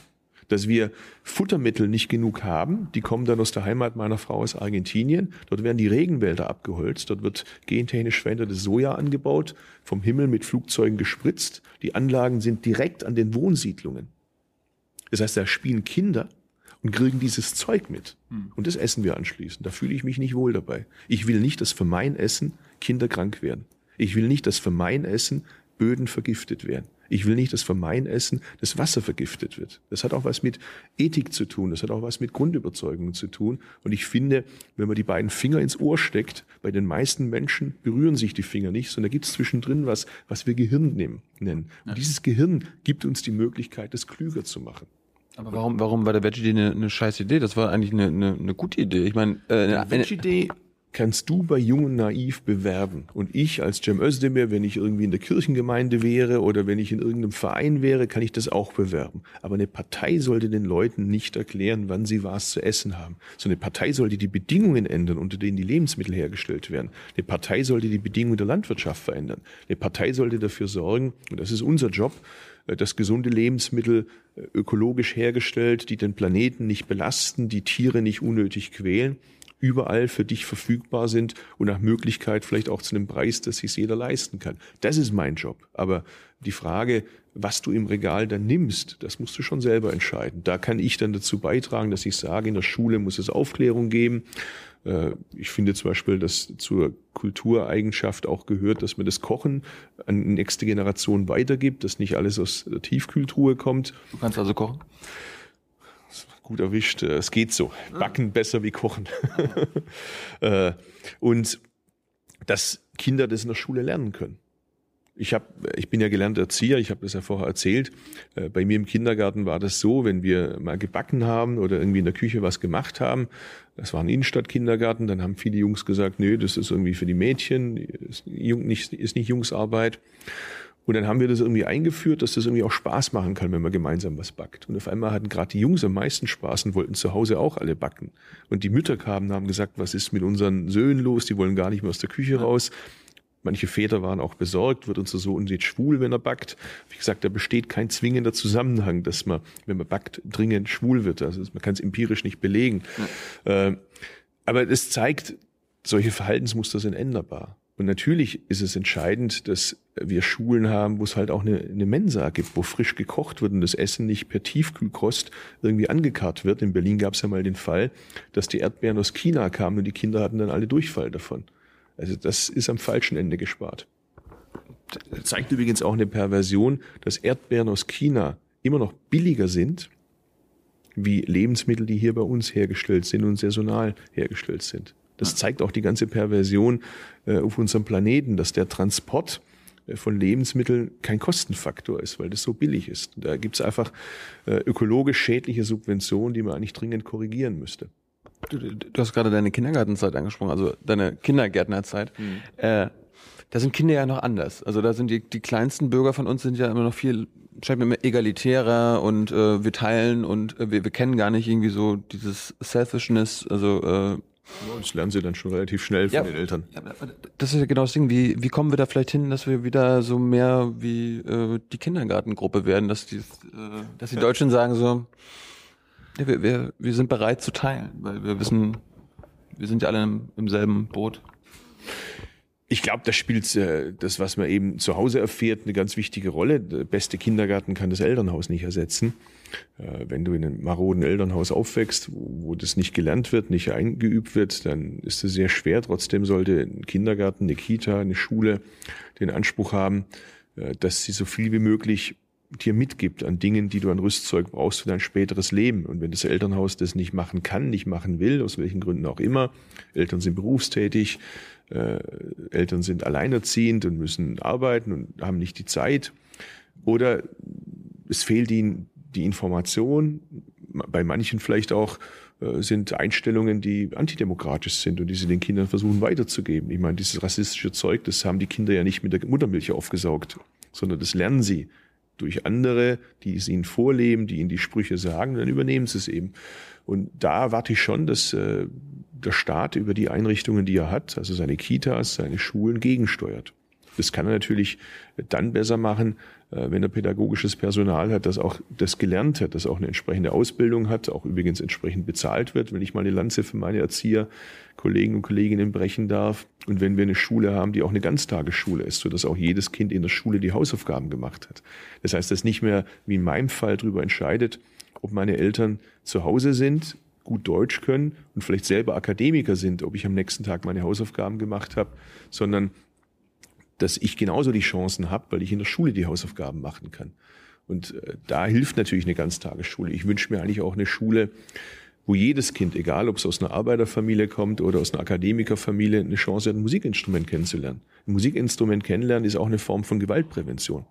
dass wir Futtermittel nicht genug haben. Die kommen dann aus der Heimat meiner Frau aus Argentinien. Dort werden die Regenwälder abgeholzt. Dort wird gentechnisch verändertes Soja angebaut, vom Himmel mit Flugzeugen gespritzt. Die Anlagen sind direkt an den Wohnsiedlungen. Das heißt, da spielen Kinder und kriegen dieses Zeug mit. Hm. Und das essen wir anschließend. Da fühle ich mich nicht wohl dabei. Ich will nicht, dass für mein Essen Kinder krank werden. Ich will nicht, dass für mein Essen Böden vergiftet werden. Ich will nicht, dass für mein Essen das Wasser vergiftet wird. Das hat auch was mit Ethik zu tun. Das hat auch was mit Grundüberzeugungen zu tun. Und ich finde, wenn man die beiden Finger ins Ohr steckt, bei den meisten Menschen berühren sich die Finger nicht, sondern da gibt es zwischendrin was, was wir Gehirn nennen. Und dieses Gehirn gibt uns die Möglichkeit, das klüger zu machen. Aber warum, warum war der Veggie Day eine, eine scheiß Idee? Das war eigentlich eine, eine, eine gute Idee. Ich meine, äh, eine, Veggie Day kannst du bei Jungen Naiv bewerben. Und ich als Cem Özdemir, wenn ich irgendwie in der Kirchengemeinde wäre oder wenn ich in irgendeinem Verein wäre, kann ich das auch bewerben. Aber eine Partei sollte den Leuten nicht erklären, wann sie was zu essen haben. So eine Partei sollte die Bedingungen ändern, unter denen die Lebensmittel hergestellt werden. Eine Partei sollte die Bedingungen der Landwirtschaft verändern. Eine Partei sollte dafür sorgen, und das ist unser Job, äh, dass gesunde Lebensmittel äh, ökologisch hergestellt, die den Planeten nicht belasten, die Tiere nicht unnötig quälen überall für dich verfügbar sind und nach Möglichkeit vielleicht auch zu einem Preis, dass sich jeder leisten kann. Das ist mein Job. Aber die Frage, was du im Regal dann nimmst, das musst du schon selber entscheiden. Da kann ich dann dazu beitragen, dass ich sage, in der Schule muss es Aufklärung geben. Äh, ich finde zum Beispiel, dass zur Kultureigenschaft auch gehört, dass man das Kochen an die nächste Generation weitergibt, dass nicht alles aus der Tiefkühltruhe kommt. Du kannst also kochen? Gut erwischt. Äh, es geht so. Backen besser wie kochen. Äh, und dass Kinder das in der Schule lernen können. Ich, hab, ich bin ja gelernter Erzieher, ich habe das ja vorher erzählt. Äh, bei mir im Kindergarten war das so, wenn wir mal gebacken haben oder irgendwie in der Küche was gemacht haben, das war ein Innenstadtkindergarten, dann haben viele Jungs gesagt, nö, das ist irgendwie für die Mädchen, ist nicht, ist nicht Jungsarbeit. Und dann haben wir das irgendwie eingeführt, dass das irgendwie auch Spaß machen kann, wenn man gemeinsam was backt. Und auf einmal hatten gerade die Jungs am meisten Spaß und wollten zu Hause auch alle backen. Und die Mütter kamen und haben gesagt, was ist mit unseren Söhnen los? Die wollen gar nicht mehr aus der Küche raus. Manche Väter waren auch besorgt, wird unser Sohn jetzt schwul, wenn er backt. Wie gesagt, da besteht kein zwingender Zusammenhang, dass man, wenn man backt, dringend schwul wird. Also man kann es empirisch nicht belegen. Ja. Äh, aber es zeigt, solche Verhaltensmuster sind änderbar. Und natürlich ist es entscheidend, dass wir Schulen haben, wo es halt auch eine, eine Mensa gibt, wo frisch gekocht wird und das Essen nicht per Tiefkühlkost irgendwie angekarrt wird. In Berlin gab es ja mal den Fall, dass die Erdbeeren aus China kamen und die Kinder hatten dann alle Durchfall davon. Also das ist am falschen Ende gespart. Das zeigt übrigens auch eine Perversion, dass Erdbeeren aus China immer noch billiger sind wie Lebensmittel, die hier bei uns hergestellt sind und saisonal hergestellt sind. Das zeigt auch die ganze Perversion äh, auf unserem Planeten, dass der Transport äh, von Lebensmitteln kein Kostenfaktor ist, weil das so billig ist. Da gibt es einfach äh, ökologisch schädliche Subventionen, die man eigentlich dringend korrigieren müsste. Du, du hast gerade deine Kindergartenzeit angesprochen, also deine Kindergärtnerzeit. Mhm. Äh, da sind Kinder ja noch anders. Also da sind die, die kleinsten Bürger von uns sind ja immer noch viel, scheint mir immer egalitärer und äh, wir teilen und äh, wir, wir kennen gar nicht irgendwie so dieses Selfishness, also äh, das lernen sie dann schon relativ schnell von ja, den Eltern. Das ist ja genau das Ding. Wie, wie kommen wir da vielleicht hin, dass wir wieder so mehr wie äh, die Kindergartengruppe werden, dass die, äh, dass die Deutschen sagen so, ja, wir, wir, wir sind bereit zu teilen, weil wir wissen, wir sind ja alle im, im selben Boot. Ich glaube, da spielt äh, das, was man eben zu Hause erfährt, eine ganz wichtige Rolle. Der beste Kindergarten kann das Elternhaus nicht ersetzen. Äh, wenn du in einem maroden Elternhaus aufwächst, wo, das nicht gelernt wird, nicht eingeübt wird, dann ist es sehr schwer. Trotzdem sollte ein Kindergarten, eine Kita, eine Schule den Anspruch haben, äh, dass sie so viel wie möglich dir mitgibt an Dingen, die du an Rüstzeug brauchst für dein späteres Leben. Und wenn das Elternhaus das nicht machen kann, nicht machen will, aus welchen Gründen auch immer, Eltern sind berufstätig, äh, Eltern sind alleinerziehend und müssen arbeiten und haben nicht die Zeit, oder es fehlt ihnen die Information, bei manchen vielleicht auch äh, sind Einstellungen, die antidemokratisch sind und die sie den Kindern versuchen weiterzugeben. Ich meine, dieses rassistische Zeug, das haben die Kinder ja nicht mit der Muttermilch aufgesaugt, sondern das lernen sie durch andere, die es ihnen vorleben, die ihnen die Sprüche sagen, dann übernehmen sie es eben. Und da erwarte ich schon, dass äh, der Staat über die Einrichtungen, die er hat, also seine Kitas, seine Schulen, gegensteuert. Das kann er natürlich dann besser machen, wenn er pädagogisches Personal hat, das auch das gelernt hat, das auch eine entsprechende Ausbildung hat, auch übrigens entsprechend bezahlt wird, wenn ich mal eine Lanze für meine Erzieher, Kollegen und Kolleginnen brechen darf. Und wenn wir eine Schule haben, die auch eine Ganztagesschule ist, sodass auch jedes Kind in der Schule die Hausaufgaben gemacht hat. Das heißt, dass nicht mehr wie in meinem Fall darüber entscheidet, ob meine Eltern zu Hause sind, gut Deutsch können und vielleicht selber Akademiker sind, ob ich am nächsten Tag meine Hausaufgaben gemacht habe, sondern dass ich genauso die Chancen habe, weil ich in der Schule die Hausaufgaben machen kann. Und äh, da hilft natürlich eine Ganztagesschule. Ich wünsche mir eigentlich auch eine Schule, wo jedes Kind, egal ob es aus einer Arbeiterfamilie kommt oder aus einer Akademikerfamilie, eine Chance hat, ein Musikinstrument kennenzulernen. Ein Musikinstrument kennenlernen ist auch eine Form von Gewaltprävention.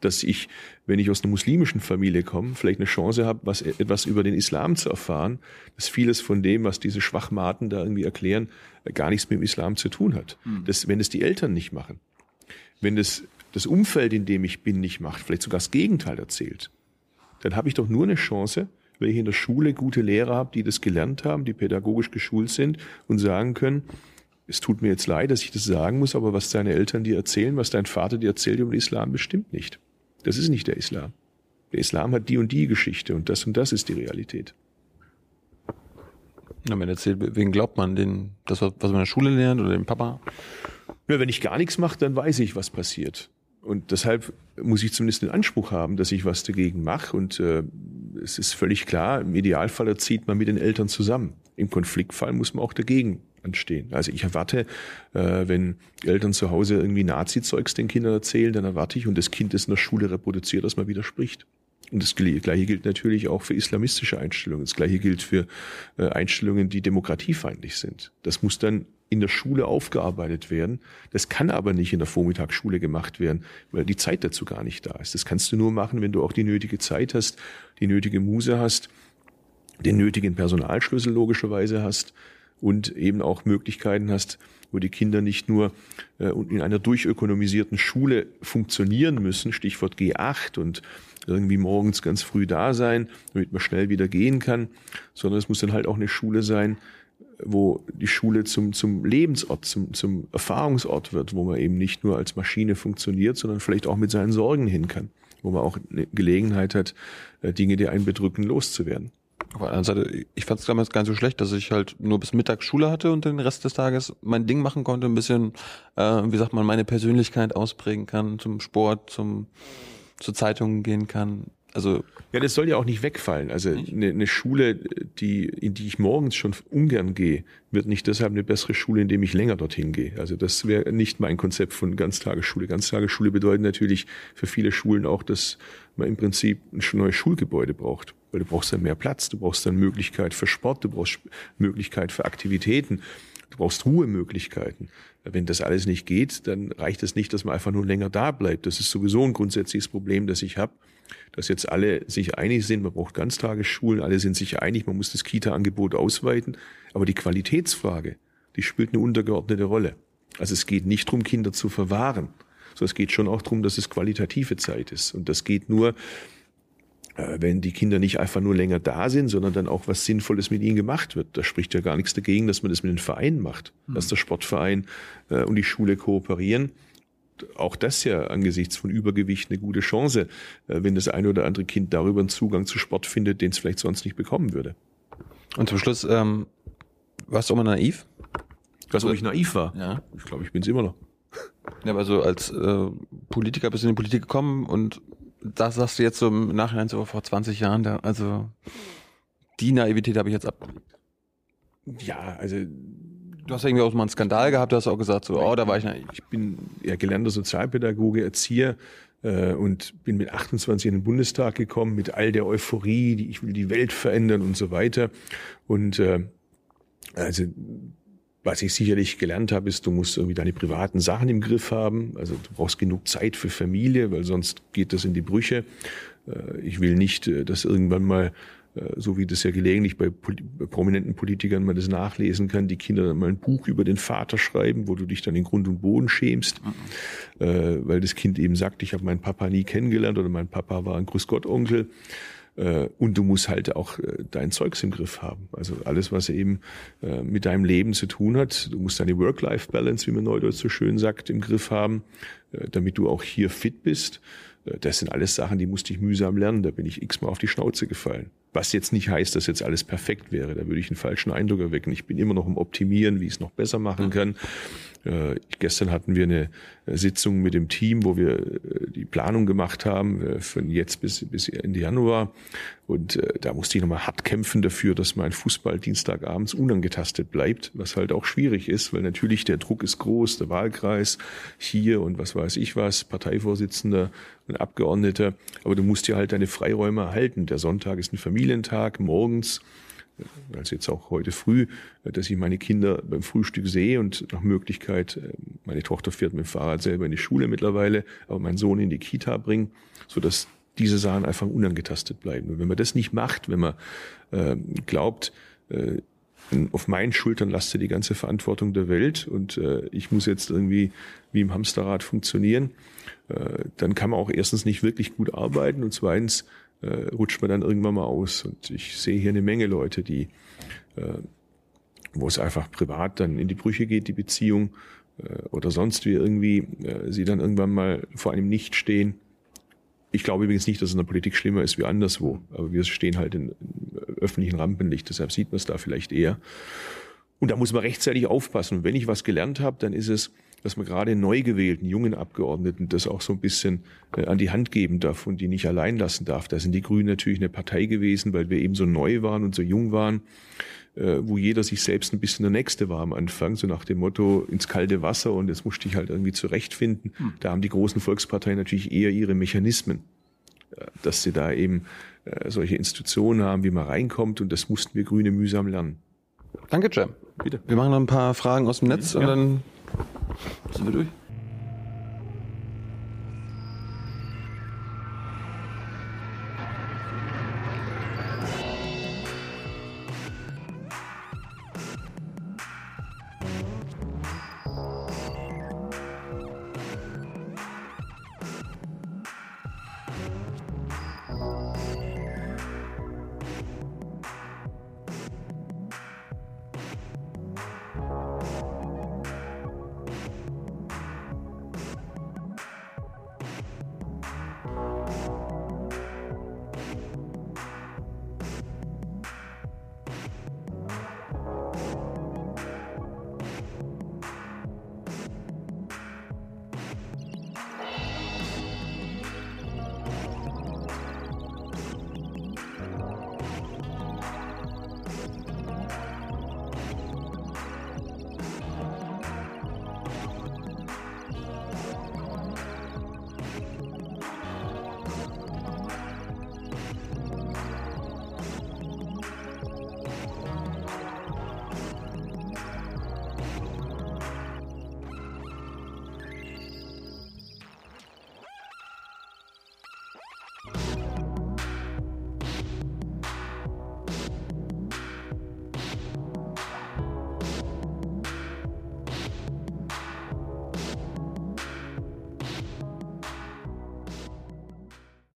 Dass ich, wenn ich aus einer muslimischen Familie komme, vielleicht eine Chance habe, was, etwas über den Islam zu erfahren, dass vieles von dem, was diese Schwachmaten da irgendwie erklären, gar nichts mit dem Islam zu tun hat. Hm. Das, wenn es die Eltern nicht machen wenn das, das Umfeld, in dem ich bin, nicht macht, vielleicht sogar das Gegenteil erzählt, dann habe ich doch nur eine Chance, weil ich in der Schule gute Lehrer habe, die das gelernt haben, die pädagogisch geschult sind und sagen können, es tut mir jetzt leid, dass ich das sagen muss, aber was deine Eltern dir erzählen, was dein Vater dir erzählt über den Islam, bestimmt nicht. Das ist nicht der Islam. Der Islam hat die und die Geschichte und das und das ist die Realität. Na, man erzählt, wen glaubt man? Den, das, was man in der Schule lernt oder den Papa? Ja, wenn ich gar nichts mache, dann weiß ich, was passiert. Und deshalb muss ich zumindest den Anspruch haben, dass ich was dagegen mache. Und äh, es ist völlig klar, im Idealfall erzieht man mit den Eltern zusammen. Im Konfliktfall muss man auch dagegen anstehen. Also ich erwarte, äh, wenn Eltern zu Hause irgendwie Nazi-Zeugs den Kindern erzählen, dann erwarte ich, und das Kind ist in der Schule reproduziert, dass man widerspricht. Und das Gleiche gilt natürlich auch für islamistische Einstellungen. Das Gleiche gilt für äh, Einstellungen, die demokratiefeindlich sind. Das muss dann in der Schule aufgearbeitet werden. Das kann aber nicht in der Vormittagsschule gemacht werden, weil die Zeit dazu gar nicht da ist. Das kannst du nur machen, wenn du auch die nötige Zeit hast, die nötige Muse hast, den nötigen Personalschlüssel logischerweise hast und eben auch Möglichkeiten hast, wo die Kinder nicht nur äh, in einer durchökonomisierten Schule funktionieren müssen, Stichwort G8 und irgendwie morgens ganz früh da sein, damit man schnell wieder gehen kann, sondern es muss dann halt auch eine Schule sein, wo die Schule zum, zum Lebensort, zum, zum Erfahrungsort wird, wo man eben nicht nur als Maschine funktioniert, sondern vielleicht auch mit seinen Sorgen hin kann, wo man auch eine Gelegenheit hat, äh, Dinge, die einen bedrücken, loszuwerden. Auf der anderen Seite, ich fand es damals gar nicht so schlecht, dass ich halt nur bis Mittag Schule hatte und den Rest des Tages mein Ding machen konnte, ein bisschen, äh, wie sagt man, meine Persönlichkeit ausprägen kann, zum Sport, zum zur Zeitung gehen kann. Also ja, das soll ja auch nicht wegfallen. Also eine, eine, Schule, die in die ich morgens schon ungern gehe, wird nicht deshalb eine bessere Schule, indem ich länger dorthin gehe. Also das wäre nicht mein Konzept von Ganztagesschule. Ganztagesschule bedeutet natürlich für viele Schulen auch, dass man im Prinzip ein neues Schulgebäude braucht, weil du brauchst dann mehr Platz, du brauchst dann Möglichkeit für Sport, du brauchst Möglichkeit für Aktivitäten. Du brauchst Ruhemöglichkeiten. Wenn das alles nicht geht, dann reicht es nicht, dass man einfach nur länger da bleibt. Das ist sowieso ein grundsätzliches Problem, das ich habe, dass jetzt alle sich einig sind, man braucht Ganztagesschulen, alle sind sich einig, man muss das Kita-Angebot ausweiten. Aber die Qualitätsfrage, die spielt eine untergeordnete Rolle. Also es geht nicht darum, Kinder zu verwahren, sondern es geht schon auch darum, dass es qualitative Zeit ist. Und das geht nur, äh, wenn die Kinder nicht einfach nur länger da sind, sondern dann auch was Sinnvolles mit ihnen gemacht wird. Da spricht ja gar nichts dagegen, dass man das mit den Vereinen macht, dass der Sportverein äh, und die Schule kooperieren. Auch das ja angesichts von Übergewicht eine gute Chance, äh, wenn das eine oder andere Kind darüber einen Zugang zu Sport findet, den es vielleicht sonst nicht bekommen würde. Und zum Schluss, ähm, warst du immer naiv? Was, ob ich naiv war? Ja. Ich glaube, ich bin es immer noch. Ja, aber so als äh, Politiker bist du in die Politik gekommen und das sagst du jetzt so im Nachhinein so vor 20 Jahren, da, also die Naivität habe ich jetzt abgelegt. Ja, also Du hast irgendwie auch mal einen Skandal gehabt, du hast auch gesagt, so, oh, da war ich. Ich bin ja gelernter Sozialpädagoge, Erzieher äh, und bin mit 28 in den Bundestag gekommen, mit all der Euphorie, die ich will die Welt verändern und so weiter. Und äh, also was ich sicherlich gelernt habe, ist, du musst irgendwie deine privaten Sachen im Griff haben. Also du brauchst genug Zeit für Familie, weil sonst geht das in die Brüche. Äh, ich will nicht, äh, dass irgendwann mal, so wie das ja gelegentlich bei, prominenten Politikern man das nachlesen kann, die Kinder dann mal ein Buch über den Vater schreiben, wo du dich dann in Grund und Boden schämst, mhm. weil das Kind eben sagt, ich habe meinen Papa nie kennengelernt oder mein Papa war ein Grüß Gott Onkel. Äh, und du musst halt auch äh, dein Zeugs im Griff haben. Also alles, was eben äh, mit deinem Leben zu tun hat. Du musst deine Work-Life-Balance, wie man neudeutsch so schön sagt, im Griff haben, damit du auch hier fit bist. Das sind alles Sachen, die musste ich mühsam lernen. Da bin ich x-mal auf die Schnauze gefallen. Was jetzt nicht heißt, dass jetzt alles perfekt wäre. Da würde ich einen falschen Eindruck erwecken. Ich bin immer noch im Optimieren, wie ich es noch besser machen kann. Äh, gestern hatten wir eine Sitzung mit dem Team, wo wir äh, die Planung gemacht haben, äh, von jetzt bis, bis Ende Januar. Und äh, da musste ich nochmal hart kämpfen dafür, dass mein Fußball Dienstagabends unangetastet bleibt, was halt auch schwierig ist, weil natürlich der Druck ist groß, der Wahlkreis hier und was weiß ich was, Parteivorsitzender und Abgeordneter. Aber du musst dir halt deine Freiräume erhalten. Der Sonntag ist ein Familientag, morgens als jetzt auch heute früh, dass ich meine Kinder beim Frühstück sehe und nach Möglichkeit, äh, meine Tochter fährt mit dem Fahrrad selber in die Schule mittlerweile, aber meinen Sohn in die Kita bringen, so dass diese Sachen einfach unangetastet bleiben. Und wenn man das nicht macht, wenn man äh, glaubt, äh, auf meinen Schultern lastet die ganze Verantwortung der Welt und äh, ich muss jetzt irgendwie wie im Hamsterrad funktionieren, äh, dann kann man auch erstens nicht wirklich gut arbeiten und zweitens äh, rutscht man dann irgendwann mal aus. Und ich sehe hier eine Menge Leute, die, äh, wo es einfach privat dann in die Brüche geht, die Beziehung äh, oder sonst wie irgendwie äh, sie dann irgendwann mal vor einem Nicht stehen. Ich glaube übrigens nicht, dass es in der Politik schlimmer ist wie anderswo, aber wir stehen halt in, in öffentlichen Rampenlicht, deshalb sieht man es da vielleicht eher. Und da muss man rechtzeitig aufpassen. Und wenn ich was gelernt habe, dann ist es, dass man gerade neu gewählten jungen Abgeordneten das auch so ein bisschen äh, an die Hand geben darf und die nicht allein lassen darf. Da sind die Grünen natürlich eine Partei gewesen, weil wir eben so neu waren und so jung waren, äh, wo jeder sich selbst ein bisschen der Nächste war am Anfang, so nach dem Motto ins kalte Wasser und jetzt musste ich halt irgendwie zurechtfinden. Hm. Da haben die großen Volksparteien natürlich eher ihre Mechanismen, äh, dass sie da eben äh, solche Institutionen haben, wie man reinkommt und das mussten wir Grüne mühsam lernen. Danke, Jam. Bitte. Wir machen noch ein paar Fragen aus dem Netz ja. und dann sind wir durch.